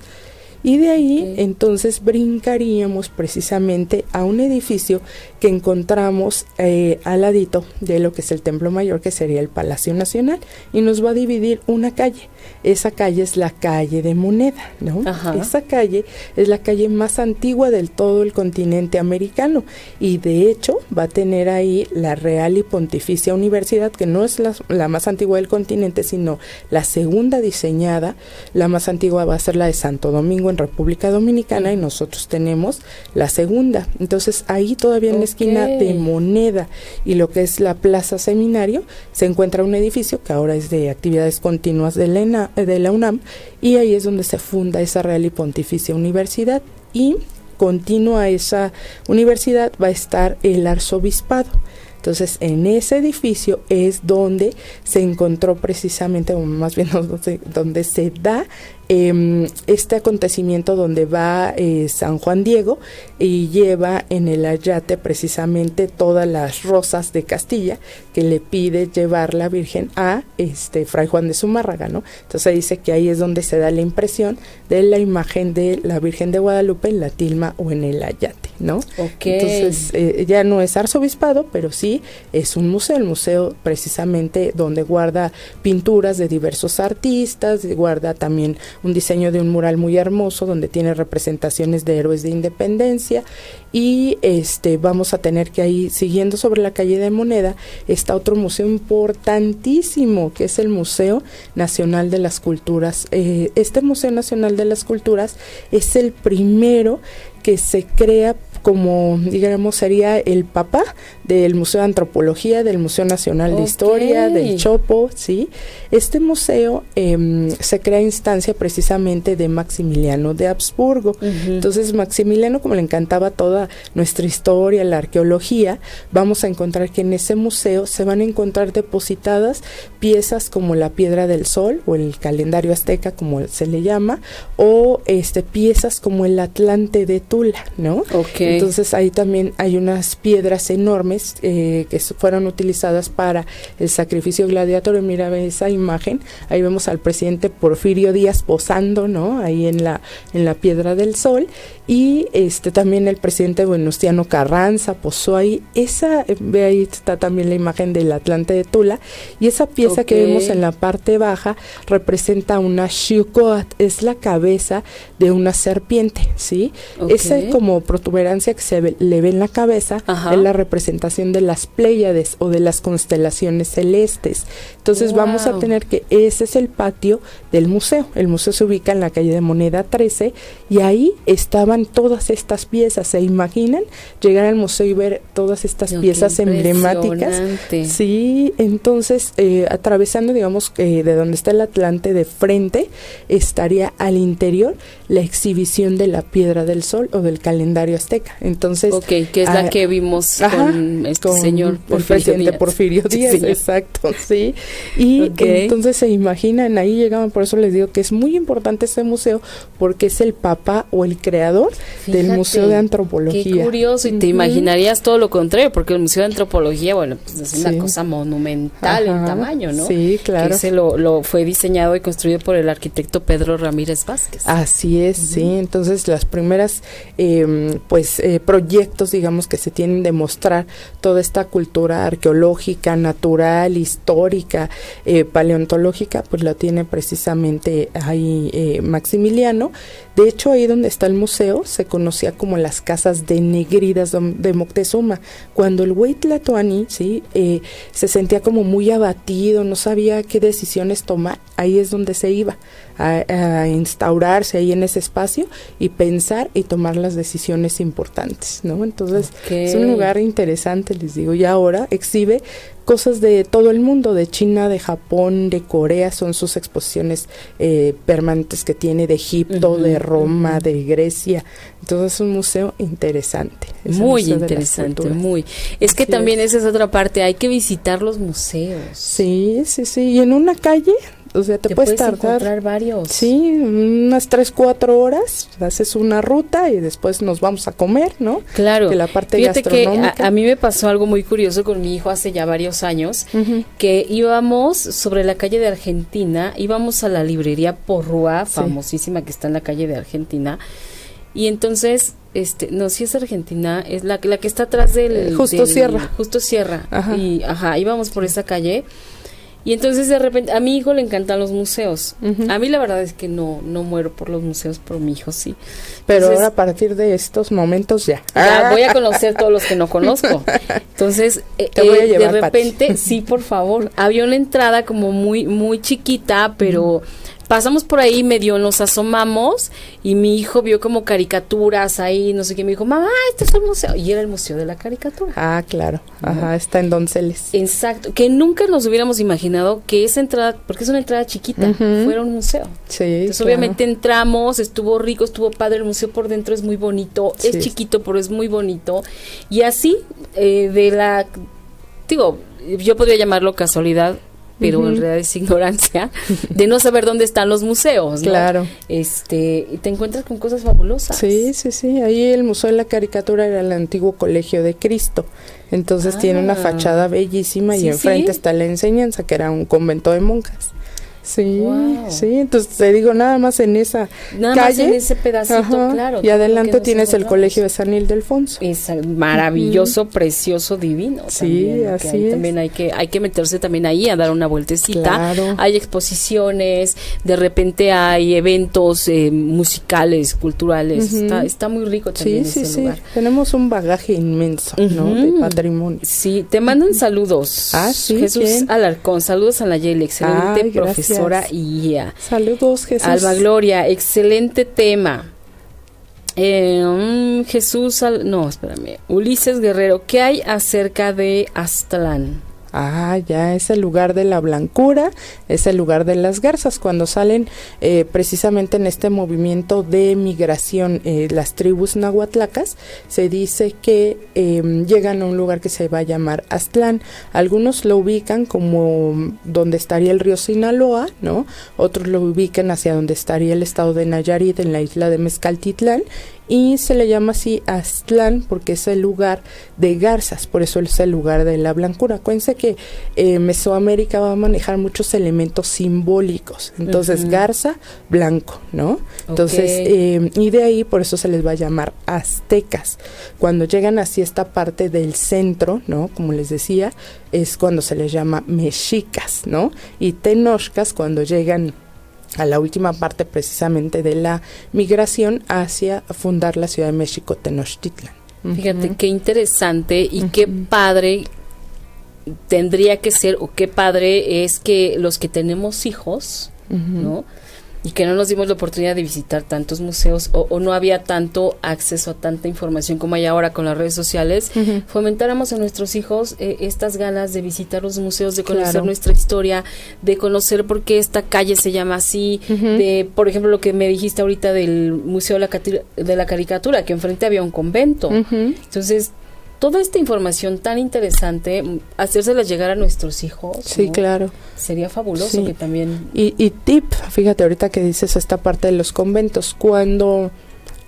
Y de ahí entonces brincaríamos precisamente a un edificio que encontramos eh, al ladito de lo que es el Templo Mayor, que sería el Palacio Nacional, y nos va a dividir una calle. Esa calle es la calle de Moneda, ¿no? Esa calle es la calle más antigua del todo el continente americano y de hecho va a tener ahí la Real y Pontificia Universidad, que no es la, la más antigua del continente, sino la segunda diseñada. La más antigua va a ser la de Santo Domingo en República Dominicana y nosotros tenemos la segunda. Entonces ahí todavía en la esquina de Moneda y lo que es la Plaza Seminario se encuentra un edificio que ahora es de actividades continuas de la, de la UNAM y ahí es donde se funda esa Real y Pontificia Universidad y continua esa universidad va a estar el arzobispado. Entonces, en ese edificio es donde se encontró precisamente, o más bien donde, donde se da eh, este acontecimiento donde va eh, San Juan Diego y lleva en el ayate precisamente todas las rosas de Castilla que le pide llevar la Virgen a este Fray Juan de Zumárraga, ¿no? Entonces dice que ahí es donde se da la impresión de la imagen de la Virgen de Guadalupe en la tilma o en el ayate. ¿no? Ok. Entonces eh, ya no es arzobispado, pero sí es un museo, el museo precisamente donde guarda pinturas de diversos artistas, guarda también un diseño de un mural muy hermoso donde tiene representaciones de héroes de independencia y este vamos a tener que ahí siguiendo sobre la calle de Moneda está otro museo importantísimo que es el Museo Nacional de las Culturas. Eh, este Museo Nacional de las Culturas es el primero que se crea como, digamos, sería el papá del Museo de Antropología, del Museo Nacional de Historia, del Chopo, ¿sí? Este museo eh, se crea instancia precisamente de Maximiliano de Habsburgo. Entonces, Maximiliano, como le encantaba toda nuestra historia, la arqueología, vamos a encontrar que en ese museo se van a encontrar depositadas piezas como la Piedra del Sol o el calendario azteca, como se le llama, o este piezas como el Atlante de Tula, ¿no? Okay. Entonces ahí también hay unas piedras enormes eh, que fueron utilizadas para el sacrificio gladiatorio. Mira esa imagen, ahí vemos al presidente Porfirio Díaz posando, ¿no? Ahí en la en la Piedra del Sol y este también el presidente Venustiano Carranza posó ahí. Esa ve ahí está también la imagen del Atlante de Tula y esa pieza que vemos en la parte baja representa una Xiucoat, es la cabeza de una serpiente, ¿sí? Esa como protuberancia que se le ve en la cabeza es la representación de las Pléyades o de las constelaciones celestes. Entonces vamos a tener que ese es el patio del museo. El museo se ubica en la calle de Moneda 13 y ahí todas estas piezas. ¿Se imaginan llegar al museo y ver todas estas piezas emblemáticas? Sí, entonces eh, atravesando, digamos, eh, de donde está el Atlante de frente, estaría al interior la exhibición de la Piedra del Sol o del calendario azteca. Entonces, ok, que es la ah, que vimos con este señor Porfirio el presidente Díaz. Porfirio Díaz, exacto, sí. Y entonces se imaginan, ahí llegaban, por eso les digo que es muy importante este museo porque es el papá o el creador del Museo de Antropología. Qué curioso, y te imaginarías todo lo contrario, porque el Museo de Antropología, bueno, pues es una cosa monumental en tamaño, ¿no? Sí, claro. Que ese lo, lo, fue diseñado y construido por el arquitecto Pedro Ramírez Vázquez. Así es, sí. Entonces, las primeras, eh, pues, eh, proyectos, digamos, que se tienen de mostrar toda esta cultura arqueológica, natural, histórica, eh, paleontológica, pues lo tiene precisamente ahí eh, Maximiliano. De hecho, ahí donde está el museo se conocía como las casas de negridas de Moctezuma. Cuando el güey ¿sí? Eh, se sentía como muy abatido, no sabía qué decisiones tomar, ahí es donde se iba a, instaurarse ahí en ese espacio y pensar y tomar las decisiones importantes, ¿no? Entonces es un lugar interesante, les digo, y ahora exhibe cosas de todo el mundo, de China, de Japón, de Corea, son sus exposiciones eh, permanentes que tiene de Egipto, de Roma, de Grecia. Entonces es un museo interesante. muy interesante, muy. Es que también esa es otra parte, hay que visitar los museos. Sí, sí, sí. Y en una calle o sea, te, puedes, tardar. encontrar varios. Sí, unas 3, 4 horas, haces una ruta y después nos vamos a comer, ¿no? Claro. Que la parte Fíjate gastronómica. que a, mí me pasó algo muy curioso con mi hijo hace ya varios años, que íbamos sobre la calle de Argentina, íbamos a la librería Porrúa, famosísima que está en la calle de Argentina, y entonces este no si es Argentina es la, la que está atrás del justo Sierra justo Sierra y ajá íbamos por esa calle y entonces de repente, a mi hijo le encantan los museos. A mí la verdad es que no, no muero por los museos, pero mi hijo sí. Pero ahora a partir de estos momentos ya. Ya voy a conocer todos los que no conozco. Entonces, eh, eh, de repente, sí, por favor. Había una entrada como muy, muy chiquita, pero pasamos por ahí, medio nos asomamos y mi hijo vio como caricaturas ahí, no sé qué, me dijo, mamá, este es un museo. Y era el Museo de la Caricatura. Ah, claro. Ajá, está en Donceles. Exacto. Que nunca nos hubiéramos imaginado que esa entrada, porque es una entrada chiquita, fuera un museo. Sí. Entonces, obviamente entramos, estuvo rico, estuvo padre, el museo por dentro es muy bonito, es chiquito, pero es muy bonito. Y así, eh, de la, digo, yo podría llamarlo casualidad, pero en realidad es ignorancia de no saber dónde están los museos. ¿no? Claro. Este, y te encuentras con cosas fabulosas. Sí, sí, sí. Ahí el Museo de la Caricatura era el antiguo Colegio de Cristo. Entonces tiene una ah. fachada bellísima y enfrente está la enseñanza, que era un convento de monjas. Sí, sí, entonces te digo, nada más en esa nada calle. Más en ese pedacito, claro. Y adelante tienes el colegio de San Ildefonso. Es maravilloso, precioso, divino. Sí, así es. También hay que, hay que meterse también ahí a dar una vueltecita. Hay exposiciones, de repente hay eventos eh, musicales, culturales. está, está muy rico también sí, ese sí, lugar. Sí. Tenemos un bagaje inmenso, ¿no? De patrimonio. Sí, te mandan saludos. Ah, sí. Jesús Alarcón, saludos a la Yale, excelente profesor y Saludos, Jesús. Alba Gloria, excelente tema. Eh, mm, Jesús, no, espérame. Ulises Guerrero, ¿qué hay acerca de Aztlán? Ah, ya es el lugar de la blancura, es el lugar de las garzas. Cuando salen eh, precisamente en este movimiento de migración eh, las tribus nahuatlacas, se dice que em, llegan a un lugar que se va a llamar Aztlán. Algunos lo ubican como donde estaría el río Sinaloa, ¿no? Otros lo ubican hacia donde estaría el estado de Nayarit en la isla de Mezcaltitlán y se le llama así Aztlán porque es el lugar de garzas, por eso es el lugar de la blancura. Acuérdense que eh, Mesoamérica va a manejar muchos elementos simbólicos, entonces garza, blanco, ¿no? Entonces, eh, y de ahí por eso se les va a llamar aztecas. Cuando llegan hacia esta parte del centro, ¿no? Como les decía, es cuando se les llama mexicas, ¿no? Y tenochcas cuando llegan a la última parte precisamente de la migración hacia fundar la Ciudad de México, Tenochtitlan. Fíjate qué interesante y qué padre tendría que ser o qué padre es que los que tenemos hijos, ¿no? Y que no nos dimos la oportunidad de visitar tantos museos o, no había tanto acceso a tanta información como hay ahora con las redes sociales, fomentáramos a nuestros hijos eh, estas ganas de visitar los museos, de conocer nuestra historia, de conocer por qué esta calle se llama así, de, por ejemplo, lo que me dijiste ahorita del Museo de la, de la Caricatura, que enfrente había un convento. Entonces, toda esta información tan interesante, mm, hacérsela llegar a nuestros hijos. Sí, claro. Sería fabuloso que también... Y, y tip, fíjate ahorita que dices esta parte de los conventos, cuando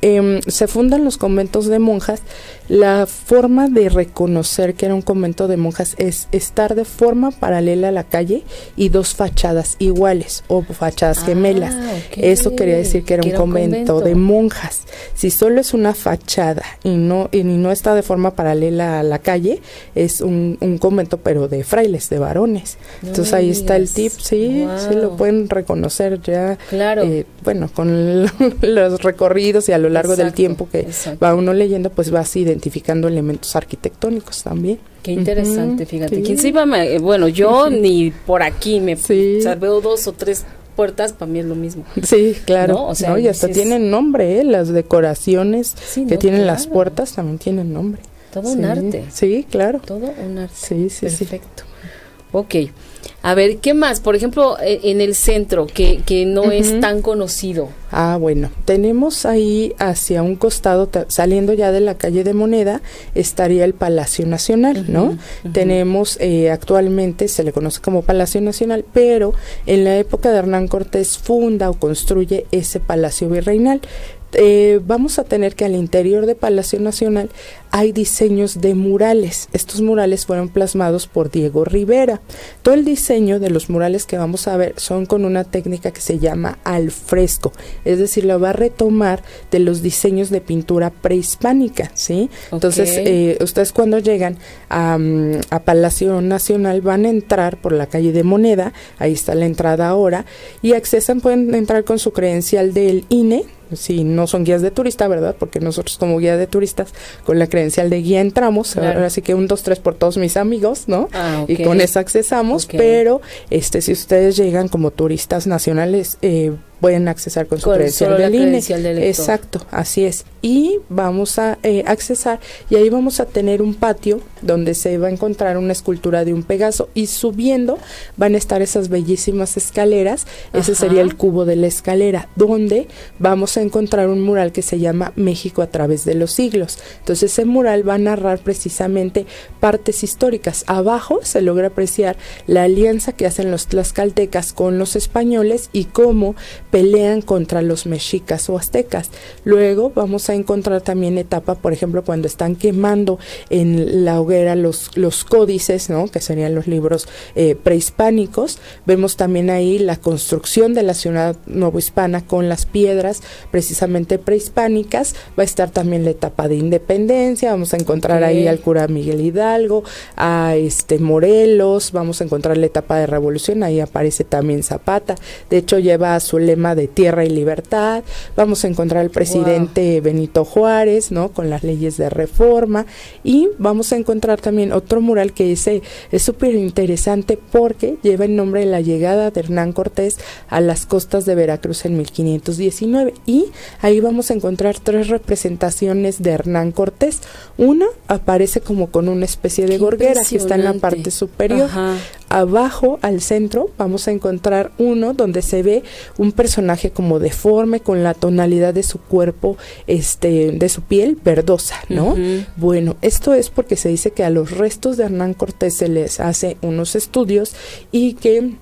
Em, se fundan los conventos de monjas, la forma de reconocer que era un convento de monjas es estar de forma paralela a la calle y dos fachadas iguales o fachadas ah, gemelas. Eso quería decir que era, un, convento de monjas. Si solo es una fachada y no y no está de forma paralela a la calle, es un, convento pero de frailes, de varones. Entonces ahí está el tip, sí, sí lo pueden reconocer ya. Claro. Eh, bueno, con los recorridos y a lo largo del tiempo que va uno leyendo, pues vas identificando elementos arquitectónicos también. Qué interesante, fíjate. ¿Quién se iba eh, bueno, yo ni por aquí me veo dos o tres puertas, para mí es lo mismo. Sí, claro. O sea, y hasta tienen nombre, ¿eh? las decoraciones que tienen las puertas también tienen nombre. Todo un arte. Sí, claro. Todo un arte. Sí, sí, Perfecto. Ok. A ver, ¿qué más? Por ejemplo, e, en el centro, que, que no es tan conocido. Ah, bueno, tenemos ahí hacia un costado, saliendo ya de la calle de Moneda, estaría el Palacio Nacional, ¿no? Tenemos eh, actualmente, se le conoce como Palacio Nacional, pero en la época de Hernán Cortés funda o construye ese Palacio Virreinal. Eh, vamos a tener que al interior de Palacio Nacional hay diseños de murales. Estos murales fueron plasmados por Diego Rivera. Todo el diseño de los murales que vamos a ver son con una técnica que se llama al fresco, es decir, lo va a retomar de los diseños de pintura prehispánica, ¿sí? Entonces, eh, ustedes cuando llegan a, a, Palacio Nacional van a entrar por la calle de Moneda, ahí está la entrada ahora, y accesan, pueden entrar con su credencial del INE, si no son guías de turista, ¿verdad? Porque nosotros como guía de turistas con la credencial de guía entramos, así que un, dos, tres por todos mis amigos, ¿no? Ah, y con eso accesamos, pero este si ustedes llegan como turistas nacionales, eh, pueden accesar con su credencial, del INE. Exacto, así es. Y vamos a eh, accesar y ahí vamos a tener un patio donde se va a encontrar una escultura de un Pegaso y subiendo van a estar esas bellísimas escaleras. Ese sería el cubo de la escalera, donde vamos a encontrar un mural que se llama México a través de los siglos. Entonces ese mural va a narrar precisamente partes históricas. Abajo se logra apreciar la alianza que hacen los tlaxcaltecas con los españoles y cómo pelean contra los mexicas o aztecas. Luego vamos a encontrar también etapa, por ejemplo, cuando están quemando en la hoguera los, los códices, ¿no? que serían los libros eh, prehispánicos. Vemos también ahí la construcción de la ciudad novohispana con las piedras precisamente prehispánicas. Va a estar también la etapa de independencia. Vamos a encontrar ahí al cura Miguel Hidalgo, a este Morelos. Vamos a encontrar la etapa de revolución. Ahí aparece también Zapata. De hecho, lleva su lema de tierra y libertad. Vamos a encontrar al presidente Benito Juárez, ¿no? Con las leyes de reforma. Y vamos a encontrar también otro mural que ese es súper interesante porque lleva el nombre de la llegada de Hernán Cortés a las costas de Veracruz en 1519. Y ahí vamos a encontrar tres representaciones de Hernán Cortés. Una aparece como con una especie de gorguera que está en la parte superior. Abajo, al centro, vamos a encontrar uno donde se ve un personaje como deforme con la tonalidad de su cuerpo, este, de su piel verdosa, ¿no? Bueno, esto es porque se dice que a los restos de Hernán Cortés se les hace unos estudios y que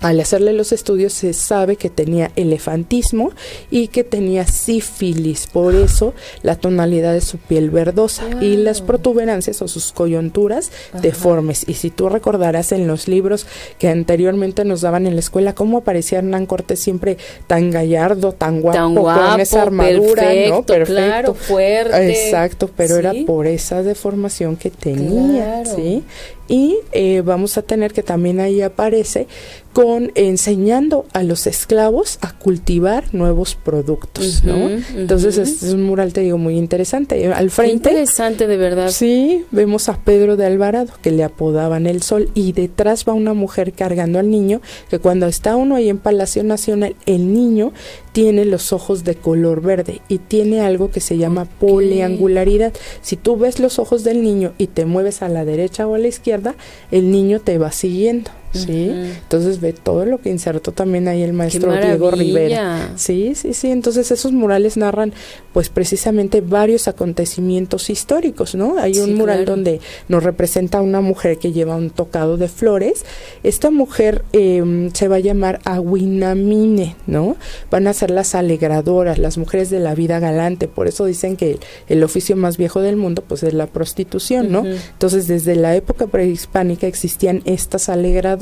al hacerle los estudios se sabe que tenía elefantismo y que tenía sífilis, por eso la tonalidad de su piel verdosa y las protuberancias o sus coyunturas deformes. Y si tú recordarás en los libros que anteriormente nos daban en la escuela cómo aparecía Hernán Cortés siempre tan gallardo, tan guapo, con esa armadura, perfecto, ¿no? Perfecto, fuerte. Exacto, pero era por esa deformación que tenía, ¿sí? Y eh, vamos a tener que también ahí aparece con enseñando a los esclavos a cultivar nuevos productos, ¿no? Entonces este es un mural te digo muy interesante. Al frente interesante de verdad. Sí, vemos a Pedro de Alvarado que le apodaban el Sol y detrás va una mujer cargando al niño que cuando está uno ahí en Palacio Nacional el niño tiene los ojos de color verde y tiene algo que se llama poliangularidad. Si tú ves los ojos del niño y te mueves a la derecha o a la izquierda, el niño te va siguiendo. ¿Sí? Entonces ve todo lo que insertó también ahí el maestro Diego Rivera. Sí, sí, sí. Entonces esos murales narran, pues precisamente varios acontecimientos históricos, ¿no? Hay un mural donde nos representa a una mujer que lleva un tocado de flores. Esta mujer em, se va a llamar Aguinamine, ¿no? Van a ser las alegradoras, las mujeres de la vida galante. Por eso dicen que el, oficio más viejo del mundo, pues es la prostitución, ¿no? Entonces desde la época prehispánica existían estas alegradoras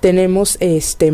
tenemos este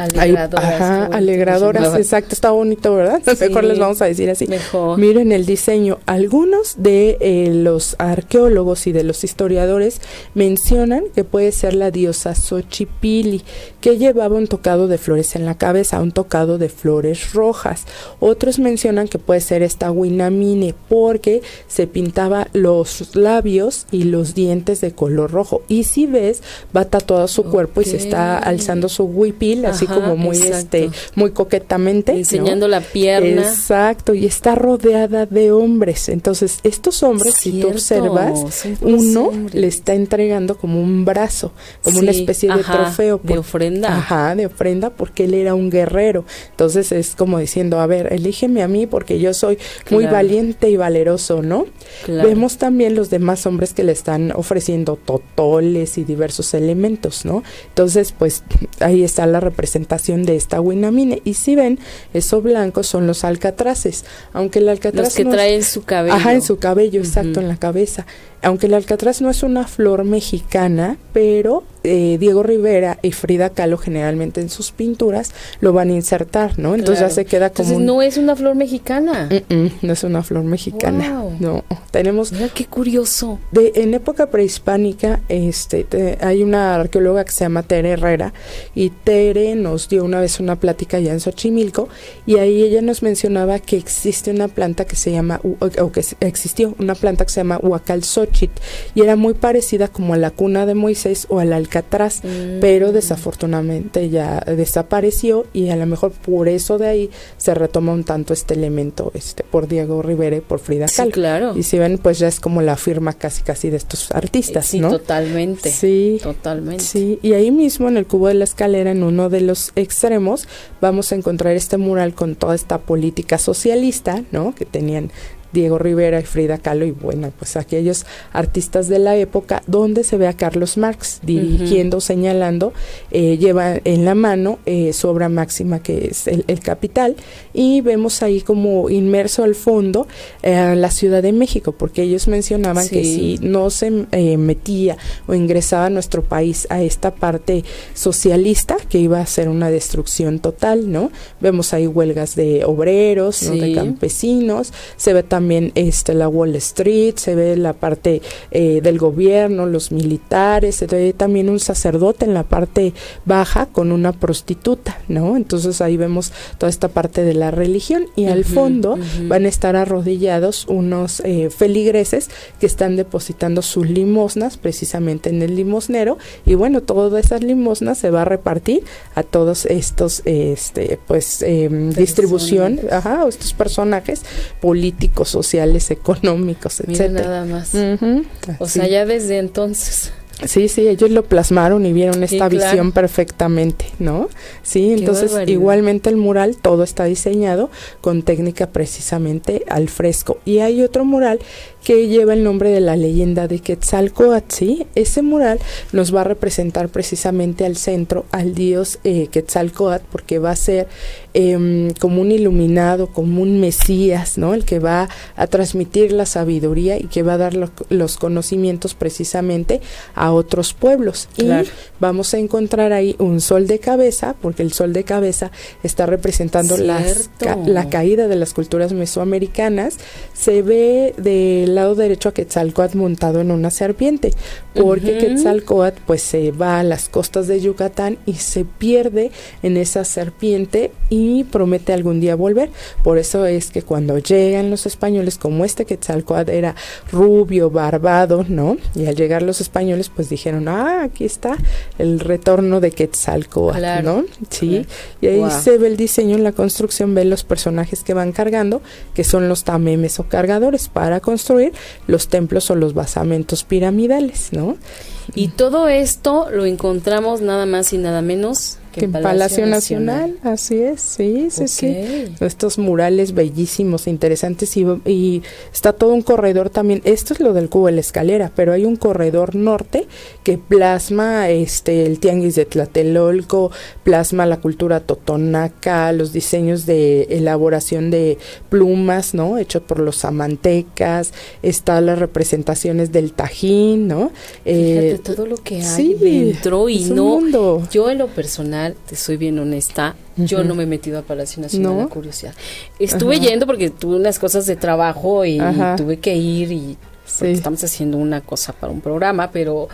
Alegradoras. ajá, alegradoras, exacto, está bonito, ¿verdad? Mejor les vamos a decir así. Mejor. Miren el diseño. Algunos de eh, los arqueólogos y de los historiadores mencionan que puede ser la diosa Xochipili, que llevaba un tocado de flores en la cabeza, un tocado de flores rojas. Otros mencionan que puede ser esta Winamine, porque se pintaba los labios y los dientes de color rojo. Y si ves, va tatuado su cuerpo y se está alzando su huipil, así como muy este muy coquetamente enseñando la pierna. Exacto y está rodeada de hombres. Entonces estos hombres si tú observas uno le está entregando como un brazo como una especie de trofeo de ofrenda. Ajá de ofrenda porque él era un guerrero. Entonces es como diciendo a ver elígeme a mí porque yo soy muy valiente y valeroso no vemos también los demás hombres que le están ofreciendo totoles y diversos elementos no entonces pues ahí está la representación de esta winamine. Y si ven, eso blanco son los alcatraces. Aunque el alcatraz. Los que trae en su cabello. Ajá, en su cabello, exacto, en la cabeza. Aunque el alcatraz no es una flor mexicana, pero eh, Diego Rivera y Frida Kahlo generalmente en sus pinturas lo van a insertar, ¿no? Entonces ya se queda como... Entonces no es una flor mexicana. no es una flor mexicana. No, tenemos... Mira qué curioso. De, en época prehispánica este, hay una arqueóloga que se llama Tere Herrera y Tere nos dio una vez una plática ya en Xochimilco y ahí ella nos mencionaba que existe una planta que se llama, o, que existió una planta que se llama Huacalxochitl y era muy parecida como a la cuna de Moisés o al Alcatraz, mm. pero desafortunadamente ya desapareció y a lo mejor por eso de ahí se retoma un tanto este elemento este por Diego Rivera y por Frida Kahlo. claro. Y si ven, pues ya es como la firma casi casi de estos artistas, sí, ¿no? totalmente. Sí. Totalmente. Sí, y ahí mismo en el cubo de la escalera en uno de los extremos vamos a encontrar este mural con toda esta política socialista, ¿no? Que tenían Diego Rivera y Frida Kahlo y bueno, pues aquellos artistas de la época donde se ve a Carlos Marx dirigiendo, señalando, eh, lleva en la mano eh, su obra máxima que es el, Capital y vemos ahí como inmerso al fondo eh, la Ciudad de México, porque ellos mencionaban que si no se metía o ingresaba a nuestro país a esta parte socialista, que iba a ser una destrucción total, ¿no? Vemos ahí huelgas de obreros, de campesinos, se ve también este la Wall Street, se ve la parte eh, del gobierno, los militares, se ve también un sacerdote en la parte baja con una prostituta, ¿no? Entonces ahí vemos toda esta parte de la religión y al fondo van a estar arrodillados unos eh, feligreses que están depositando sus limosnas precisamente en el limosnero y bueno, todas esas limosnas se va a repartir a todos estos, este, pues, em, distribución, ajá, estos personajes políticos, sociales, económicos, etcétera. nada más. O sea, ya desde entonces. Sí, sí, ellos lo plasmaron y vieron esta visión perfectamente, ¿no? Sí, entonces igualmente el mural todo está diseñado con técnica precisamente al fresco. Y hay otro mural que lleva el nombre de la leyenda de Quetzalcoatl, ¿sí? Ese mural nos va a representar precisamente al centro al dios eh, Quetzalcoatl porque va a ser em, como un iluminado, como un mesías, ¿no? El que va a transmitir la sabiduría y que va a dar los conocimientos precisamente a otros pueblos. Y vamos a encontrar ahí un sol de cabeza, porque el sol de cabeza está representando la caída de las culturas mesoamericanas. Se ve de lado derecho a Quetzalcoatl montado en una serpiente, porque Quetzalcoatl pues se va a las costas de Yucatán y se pierde en esa serpiente y promete algún día volver. Por eso es que cuando llegan los españoles, como este Quetzalcoatl era rubio, barbado, ¿no? Y al llegar los españoles pues dijeron, ah, aquí está el retorno de Quetzalcoatl, ¿no? Sí, y ahí se ve el diseño en la construcción, ven los personajes que van cargando, que son los tamemes o cargadores para construir los templos o los basamentos piramidales, ¿no? Y todo esto lo encontramos nada más y nada menos que en Palacio, Nacional. así es, sí, sí, sí. Estos murales bellísimos, interesantes y, está todo un corredor también. Esto es lo del cubo de la escalera, pero hay un corredor norte que plasma este el tianguis de Tlatelolco, plasma la cultura totonaca, los diseños de elaboración de plumas, ¿no? Hechos por los amantecas, está las representaciones del tajín, ¿no? Fíjate eh, todo lo que hay dentro y no yo en lo personal te soy bien honesta, yo no me he metido a Palacio Nacional ¿No? curiosidad. Estuve yendo porque tuve unas cosas de trabajo y tuve que ir y estamos haciendo una cosa para un programa, pero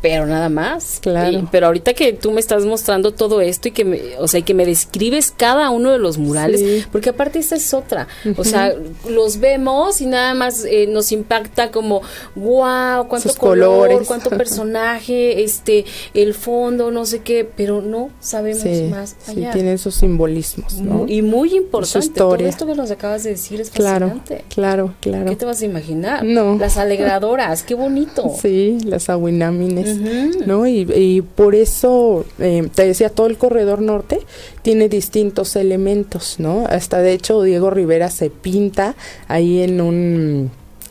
pero nada más. Claro. pero ahorita que tú me estás mostrando todo esto y que me, o sea, que me describes cada uno de los murales, porque aparte esta es otra. O sea, los vemos y nada más eh, nos impacta como wow, cuánto color, colores. cuánto personaje, este, el fondo, no sé qué, pero no sabemos más allá. Sí, tienen esos simbolismos, ¿no? Y muy importante. Todo esto que nos acabas de decir es fascinante. Claro, claro, ¿Qué te vas a imaginar? No alegradoras, qué bonito. Sí, las aguinamines, ¿no? Y, por eso, eh, te decía, todo el corredor norte tiene distintos elementos, ¿no? Hasta de hecho Diego Rivera se pinta ahí en un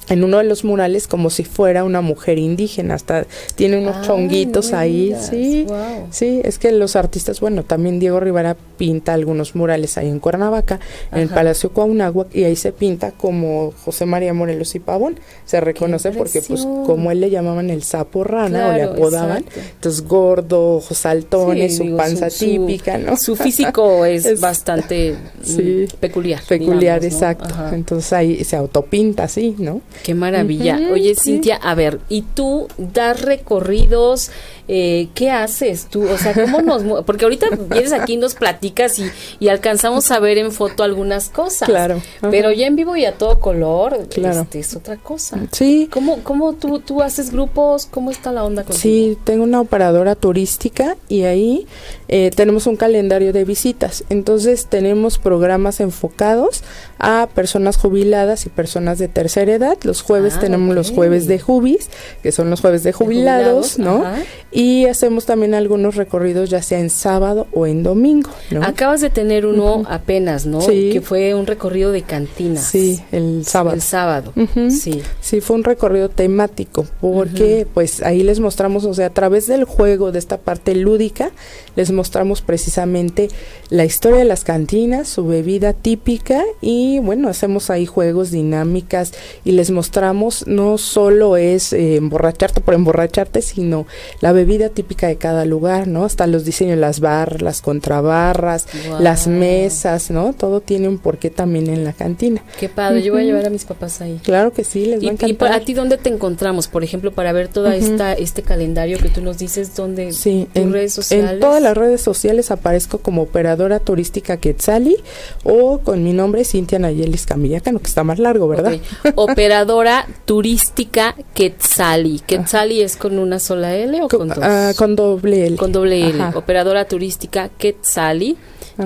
en uno de los murales como si fuera una mujer indígena, hasta tiene unos chonguitos ahí, sí, sí, es que los artistas, bueno, también Diego Rivera pinta algunos murales ahí en Cuernavaca, en el Palacio Cuauhnáhuac, y ahí se pinta como José María Morelos y Pavón, se reconoce porque pues como él le llamaban el sapo rana o le apodaban, entonces gordo, ojos saltones, su panza típica, ¿no? Su físico es, bastante mm, peculiar. Peculiar, exacto, entonces ahí se autopinta así, ¿no? Qué maravilla. Oye, Cintia, a ver, ¿y tú das recorridos? Eh, ¿Qué haces tú? O sea, ¿cómo nos... Porque ahorita vienes aquí y nos platicas y, y, alcanzamos a ver en foto algunas cosas. Claro. Pero ya en vivo y a todo color, claro. Este, es otra cosa. Sí. ¿Cómo, cómo tú, tú haces grupos? ¿Cómo está la onda contigo? Sí, tengo una operadora turística y ahí eh, tenemos un calendario de visitas. Entonces tenemos programas enfocados a personas jubiladas y personas de tercera edad Los jueves Ah, tenemos los jueves de Jubis, que son los jueves de jubilados, jubilados, ¿no? ajá. Y hacemos también algunos recorridos ya sea en sábado o en domingo, ¿no? Acabas de tener uno apenas, ¿no? Sí. Que fue un recorrido de cantinas. Sí, el sábado. El sábado. Sí. Sí, fue un recorrido temático, porque pues ahí les mostramos, o sea, a través del juego, de esta parte lúdica, les mostramos precisamente la historia de las cantinas, su bebida típica y bueno, hacemos ahí juegos, dinámicas y les mostramos no solo es eh, emborracharte por emborracharte, sino la bebida típica de cada lugar, ¿no? Hasta los diseños, las barras, las contrabarras, las mesas, ¿no? Todo tiene un porqué también en la cantina. Qué padre. Yo voy a llevar a mis papás ahí. Claro que sí, les va a Y, y encantar. para ti, ¿dónde te encontramos? Por ejemplo, para ver toda Ujú. esta este calendario que tú nos dices, ¿dónde? Sí, tus en, redes sociales. en todas las redes sociales aparezco como operadora turística Quetzali o con mi nombre Cintia Nayelis Camillacano, que está más largo, ¿verdad? Ok. Operadora turística Quetzali. Quetzali es con una sola L o Co- con dos? ah, con doble L. Con doble L. Ajá. Operadora turística Quetzali,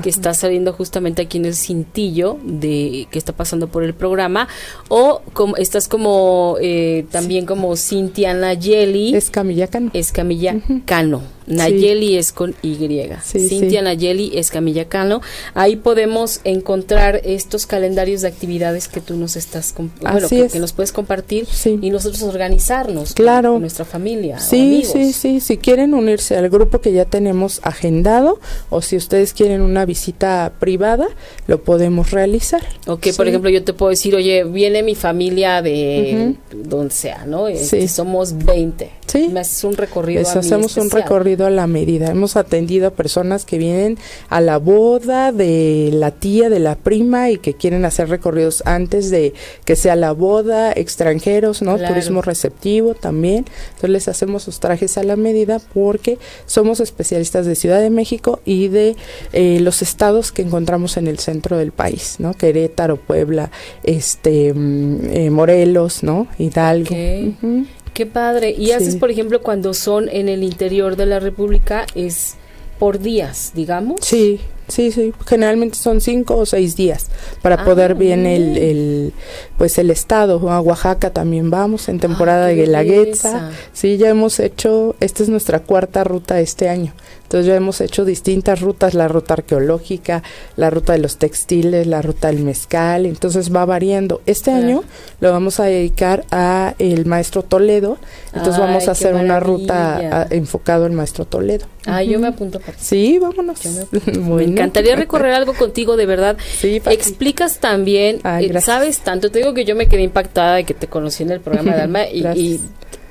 que está saliendo justamente aquí en el cintillo de que está pasando por el programa. O como estás como eh, también como Cintia Nayeli Es Camillacano. Escamilla Ujú. Cano. Nayeli es con Y. Sí, Cintia sí. Nayeli Escamilla Cano. Ahí podemos encontrar estos calendarios de actividades que tú nos estás bueno, que, es. que nos puedes compartir Sí. y nosotros organizarnos con- Claro. con, nuestra familia. Sí, sí, sí. Si quieren unirse al grupo que ya tenemos agendado o si ustedes quieren una visita privada, lo podemos realizar. O que, por Sí. ejemplo, yo te puedo decir, oye, viene mi familia de donde sea, ¿no? Este, Sí. Somos 20. Sí. Me haces un recorrido. Les a hacemos un recorrido a la medida. Hemos atendido a personas que vienen a la boda de la tía, de la prima y que quieren hacer recorridos antes de que sea la boda, extranjeros, ¿no? Claro. Turismo receptivo también. Entonces les hacemos sus trajes a la medida porque somos especialistas de Ciudad de México y de eh, los estados que encontramos en el centro del país, ¿no? Querétaro, Puebla, este, mm, eh, Morelos, ¿no? Hidalgo. Ok. Ujú. Qué padre. Y Sí. haces, por ejemplo, cuando son en el interior de la República, es por días, digamos. Sí, sí, sí. Generalmente son cinco o seis días para Ah, poder bien el, el, pues el estado. A Oaxaca también vamos en temporada Ay, de Guelaguetza. Sí, ya hemos hecho, esta es nuestra cuarta ruta este año. Entonces ya hemos hecho distintas rutas, la ruta arqueológica, la ruta de los textiles, la ruta del mezcal, entonces va variando. Este Claro. año lo vamos a dedicar a el maestro Toledo, entonces Ay, vamos a hacer una ruta a- enfocado al maestro Toledo. Ah, yo me apunto. Pati. Sí, vámonos. Me, me encantaría recorrer algo contigo, de verdad. Sí. Explicas también, Ay, eh, sabes tanto. Te digo que yo me quedé impactada de que te conocí en el programa de Alma. y, y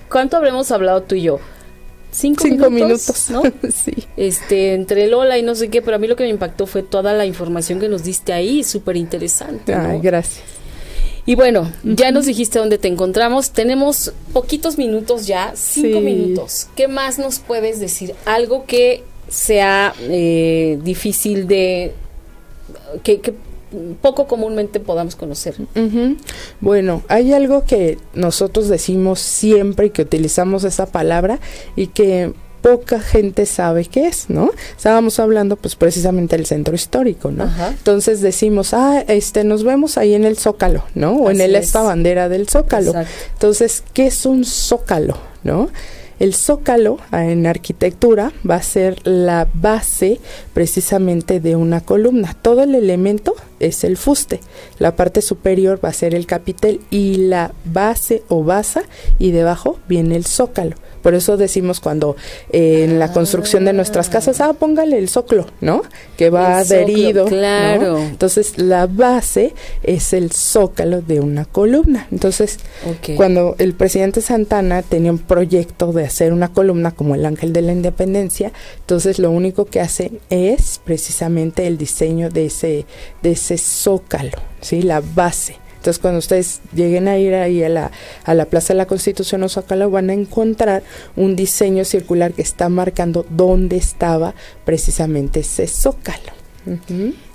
¿Cuánto habremos hablado tú y yo? Cinco, Cinco minutos, ¿no? sí. Este, entre Lola y no sé qué, pero a mí lo que me impactó fue toda la información que nos diste ahí, súper interesante. Ay, gracias. Y bueno, ya nos dijiste dónde te encontramos. Tenemos poquitos minutos ya, cinco Sí. minutos. ¿Qué más nos puedes decir? Algo que sea eh, difícil de. Que, que poco comúnmente podamos conocer. Bueno, hay algo que nosotros decimos siempre y que utilizamos esa palabra y que poca gente sabe qué es, ¿no? Estábamos hablando pues precisamente del centro histórico, ¿no? Ajá. Entonces decimos, ah, este, nos vemos ahí en el Zócalo, ¿no? O en el es. esta bandera del Zócalo. Exacto. Entonces, ¿qué es un zócalo? ¿No? El zócalo ah, en arquitectura va a ser la base precisamente de una columna. Todo el elemento es el fuste. La parte superior va a ser el capitel y la base o basa y debajo viene el zócalo. Por eso decimos cuando eh, en la construcción de nuestras casas, ah, póngale el zócalo, ¿no? Que va El adherido. ¿no? claro. Entonces, la base es el zócalo de una columna. Entonces, cuando el presidente Santana tenía un proyecto de hacer una columna como el Ángel de la Independencia, entonces lo único que hace es precisamente el diseño de ese, de ese zócalo, ¿sí? La base. Entonces, cuando ustedes lleguen a ir ahí a la, a la Plaza de la Constitución o Zócalo, van a encontrar un diseño circular que está marcando dónde estaba precisamente ese zócalo.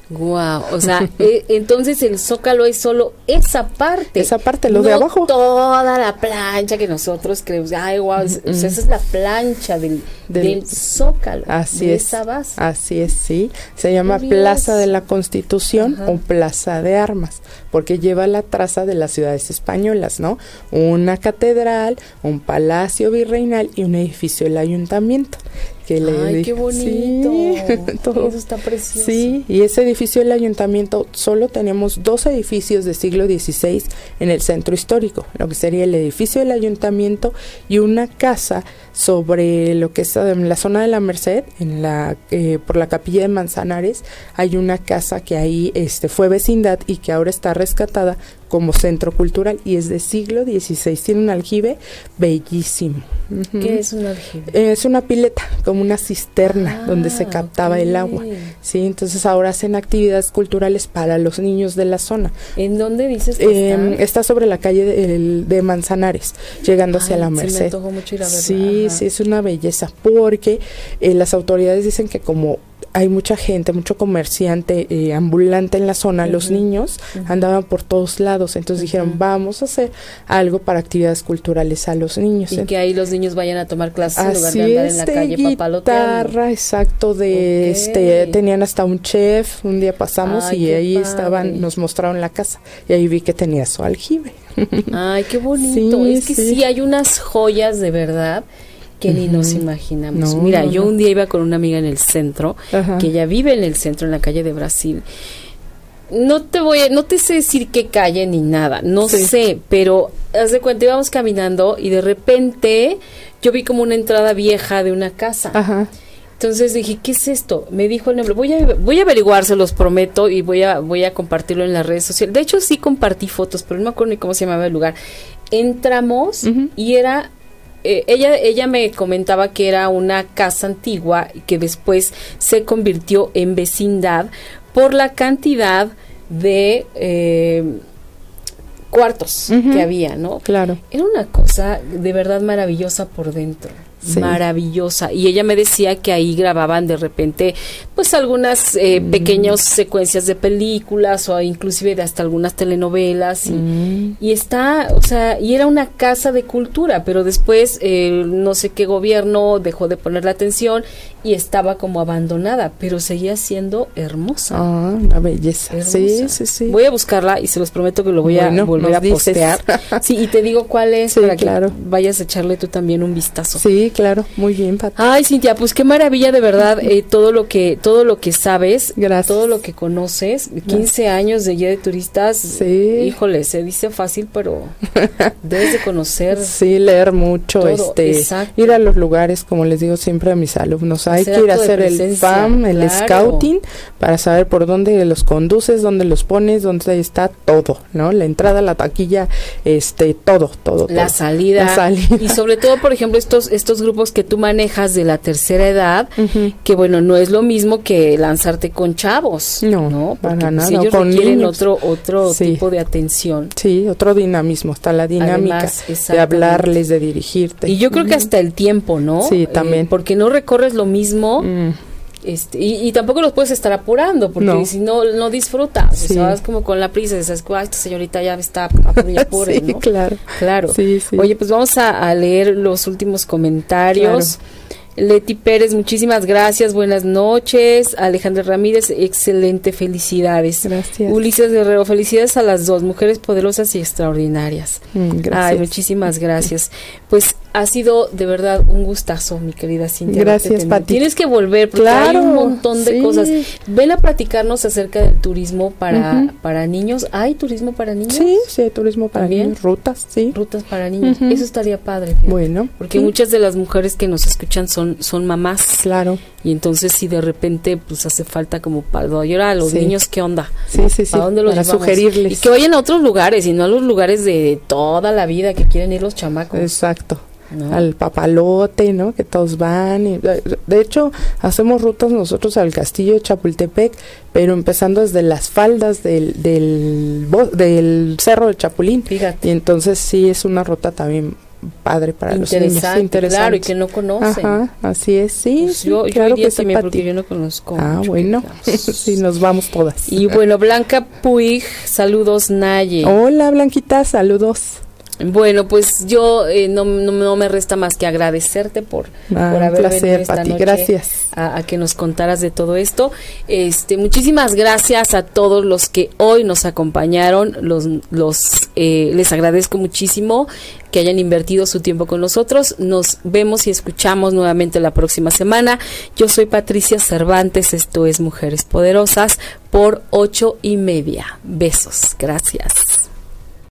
Wow, o sea, eh, entonces el zócalo es solo esa parte. Esa parte, lo de abajo. Toda la plancha que nosotros creemos, ay, wow, es- o sea, esa es la plancha del, Del- del zócalo. Así de es. Esa base. Así es, sí. Se llama. Plaza de la Constitución Ajá. o Plaza de Armas, porque lleva la traza de las ciudades españolas, ¿no? Una catedral, un palacio virreinal y un edificio del ayuntamiento. Que le Ay, qué bonito. Sí, todo. Eso está precioso. Sí, y ese edificio del ayuntamiento solo tenemos dos edificios de siglo XVI en el centro histórico, lo que sería el edificio del ayuntamiento y una casa sobre lo que es em, la zona de la Merced, en la eh, por la capilla de Manzanares, hay una casa que ahí este fue vecindad y que ahora está rescatada como centro cultural y es de siglo XVI, tiene un aljibe bellísimo. ¿Qué es un aljibe? Es una pileta, como una cisterna donde se Ah, captaba el agua. Sí, entonces ahora hacen actividades culturales para los niños de la zona. ¿En dónde dices que Eh, está? está sobre la calle de, el- de Manzanares, llegando hacia Ay, la se me Merced. mucho ir a verla, Sí, ajá. sí, es una belleza, porque eh, las autoridades dicen que como hay mucha gente, mucho comerciante eh, ambulante en la zona, los niños andaban por todos lados, entonces dijeron, vamos a hacer algo para actividades culturales a los niños. Y que ahí los niños vayan a tomar clases en lugar de andar en la calle guitarra, exacto, de Ok. este, tenían hasta un chef, un día pasamos Ay, y ahí padre. estaban, nos mostraron la casa y ahí vi que tenía su aljibe. Ay, qué bonito. Sí, es que sí. sí. hay unas joyas de verdad que ni nos Ujú. imaginamos. No, Mira, no, yo un día iba con una amiga en el centro, Ajá. que ella vive en el centro, en la calle de Brasil. No te voy a, no te sé decir qué calle ni nada, no Sí. sé, pero haz de cuenta, íbamos caminando y de repente yo vi como una entrada vieja de una casa. Ajá. Entonces dije, ¿qué es esto? Me dijo el nombre. Voy a, voy a averiguar, se los prometo, y voy a, voy a compartirlo en las redes sociales. De hecho, sí compartí fotos, pero no me acuerdo ni cómo se llamaba el lugar. Entramos y era... eh, ella, ella me comentaba que era una casa antigua y que después se convirtió en vecindad por la cantidad de eh, cuartos que había, ¿no? Claro. Era una cosa de verdad maravillosa por dentro. Sí. Maravillosa. Y ella me decía que ahí grababan de repente, pues algunas eh, Mm. pequeñas secuencias de películas o inclusive de hasta algunas telenovelas. Y, Mm. y está, o sea, y era una casa de cultura, pero después eh, no sé qué gobierno dejó de ponerle atención y estaba como abandonada, pero seguía siendo hermosa. Ah, una belleza. Hermosa. Sí, sí, sí. Voy a buscarla y se los prometo que lo voy a volver a postear. Sí, y te digo cuál es Sí, para claro. que vayas a echarle tú también un vistazo. Sí, claro. Muy bien, Pat. Ay, Cintia, pues qué maravilla de verdad eh, todo lo que todo lo que sabes, Gracias. todo lo que conoces. 15 años de guía de turistas. Sí. Híjole, se dice fácil, pero debes de conocer. Sí, leer mucho, Todo, este, exacto. ir a los lugares, como les digo siempre a mis alumnos, hay que ir a hacer el presencia, FAM, el claro. scouting, para saber por dónde los conduces, dónde los pones, dónde está todo, ¿no? La entrada, la taquilla, este, todo, todo. La todo. salida, La salida. y sobre todo, por ejemplo, estos estos grupos que tú manejas de la tercera edad, Ujú. que bueno, no es lo mismo que lanzarte con chavos, No, ¿no? para Porque pues, nada, ellos con requieren niños. otro otro Sí. tipo de atención. Sí, otro dinamismo, está la dinámica Además, de hablarles, de dirigirte. Y yo creo que Ujú. hasta el tiempo, ¿no? Sí, Eh, también. porque no recorres lo mismo, Mm, este, y, y tampoco los puedes estar apurando, porque No. si no, no disfrutas. O Sí. sea, vas como con la prisa, dices, "Ay, esta señorita ya está apure", sí, ¿no? claro. Claro. Sí. Oye, pues vamos a, a leer los últimos comentarios. Leti Pérez, muchísimas gracias, buenas noches. Alejandra Ramírez, excelente, felicidades. Gracias. Ulises Guerrero, felicidades a las dos, mujeres poderosas y extraordinarias. Mm, gracias. Ay, muchísimas gracias. Pues ha sido de verdad un gustazo, mi querida Cintia. Gracias. Pati. Tienes que volver porque hay un montón de sí. cosas. Ven a platicarnos acerca del turismo para, para niños. ¿Hay turismo para niños? Sí, sí, hay turismo para ¿También? niños, rutas, sí. Rutas para niños. Eso estaría padre. fíjate. Bueno, Porque sí, muchas de las mujeres que nos escuchan son, son mamás. claro. Y entonces si de repente pues hace falta como para llorar a los Sí. niños, ¿qué onda? Sí, sí, sí. ¿A dónde los para llevamos? sugerirles. Y que vayan a otros lugares y no a los lugares de toda la vida que quieren ir los chamacos. Exacto. ¿No? Al papalote, ¿no? Que todos van. Y, de hecho, hacemos rutas nosotros al castillo de Chapultepec, pero empezando desde las faldas del, del, del cerro de Chapulín. Fíjate. Y entonces sí es una ruta también padre para los niños. Interesante, claro, y que no conocen. Ajá, así es, sí, Pues sí, yo, claro yo iría que sí, porque yo no conozco. Ah, mucho, bueno, sí, nos vamos todas. Y bueno, Blanca Puig, saludos Naye. Hola, Blanquita, saludos. Bueno, pues yo eh, no, no, no me resta más que agradecerte por, Ah, por haber placer, venido esta Pati, noche gracias. A, a que nos contaras de todo esto. Este, muchísimas gracias a todos los que hoy nos acompañaron. Los, los eh, les agradezco muchísimo que hayan invertido su tiempo con nosotros. Nos vemos y escuchamos nuevamente la próxima semana. Yo soy Patricia Cervantes. Esto es Mujeres Poderosas por ocho y media. Besos. Gracias.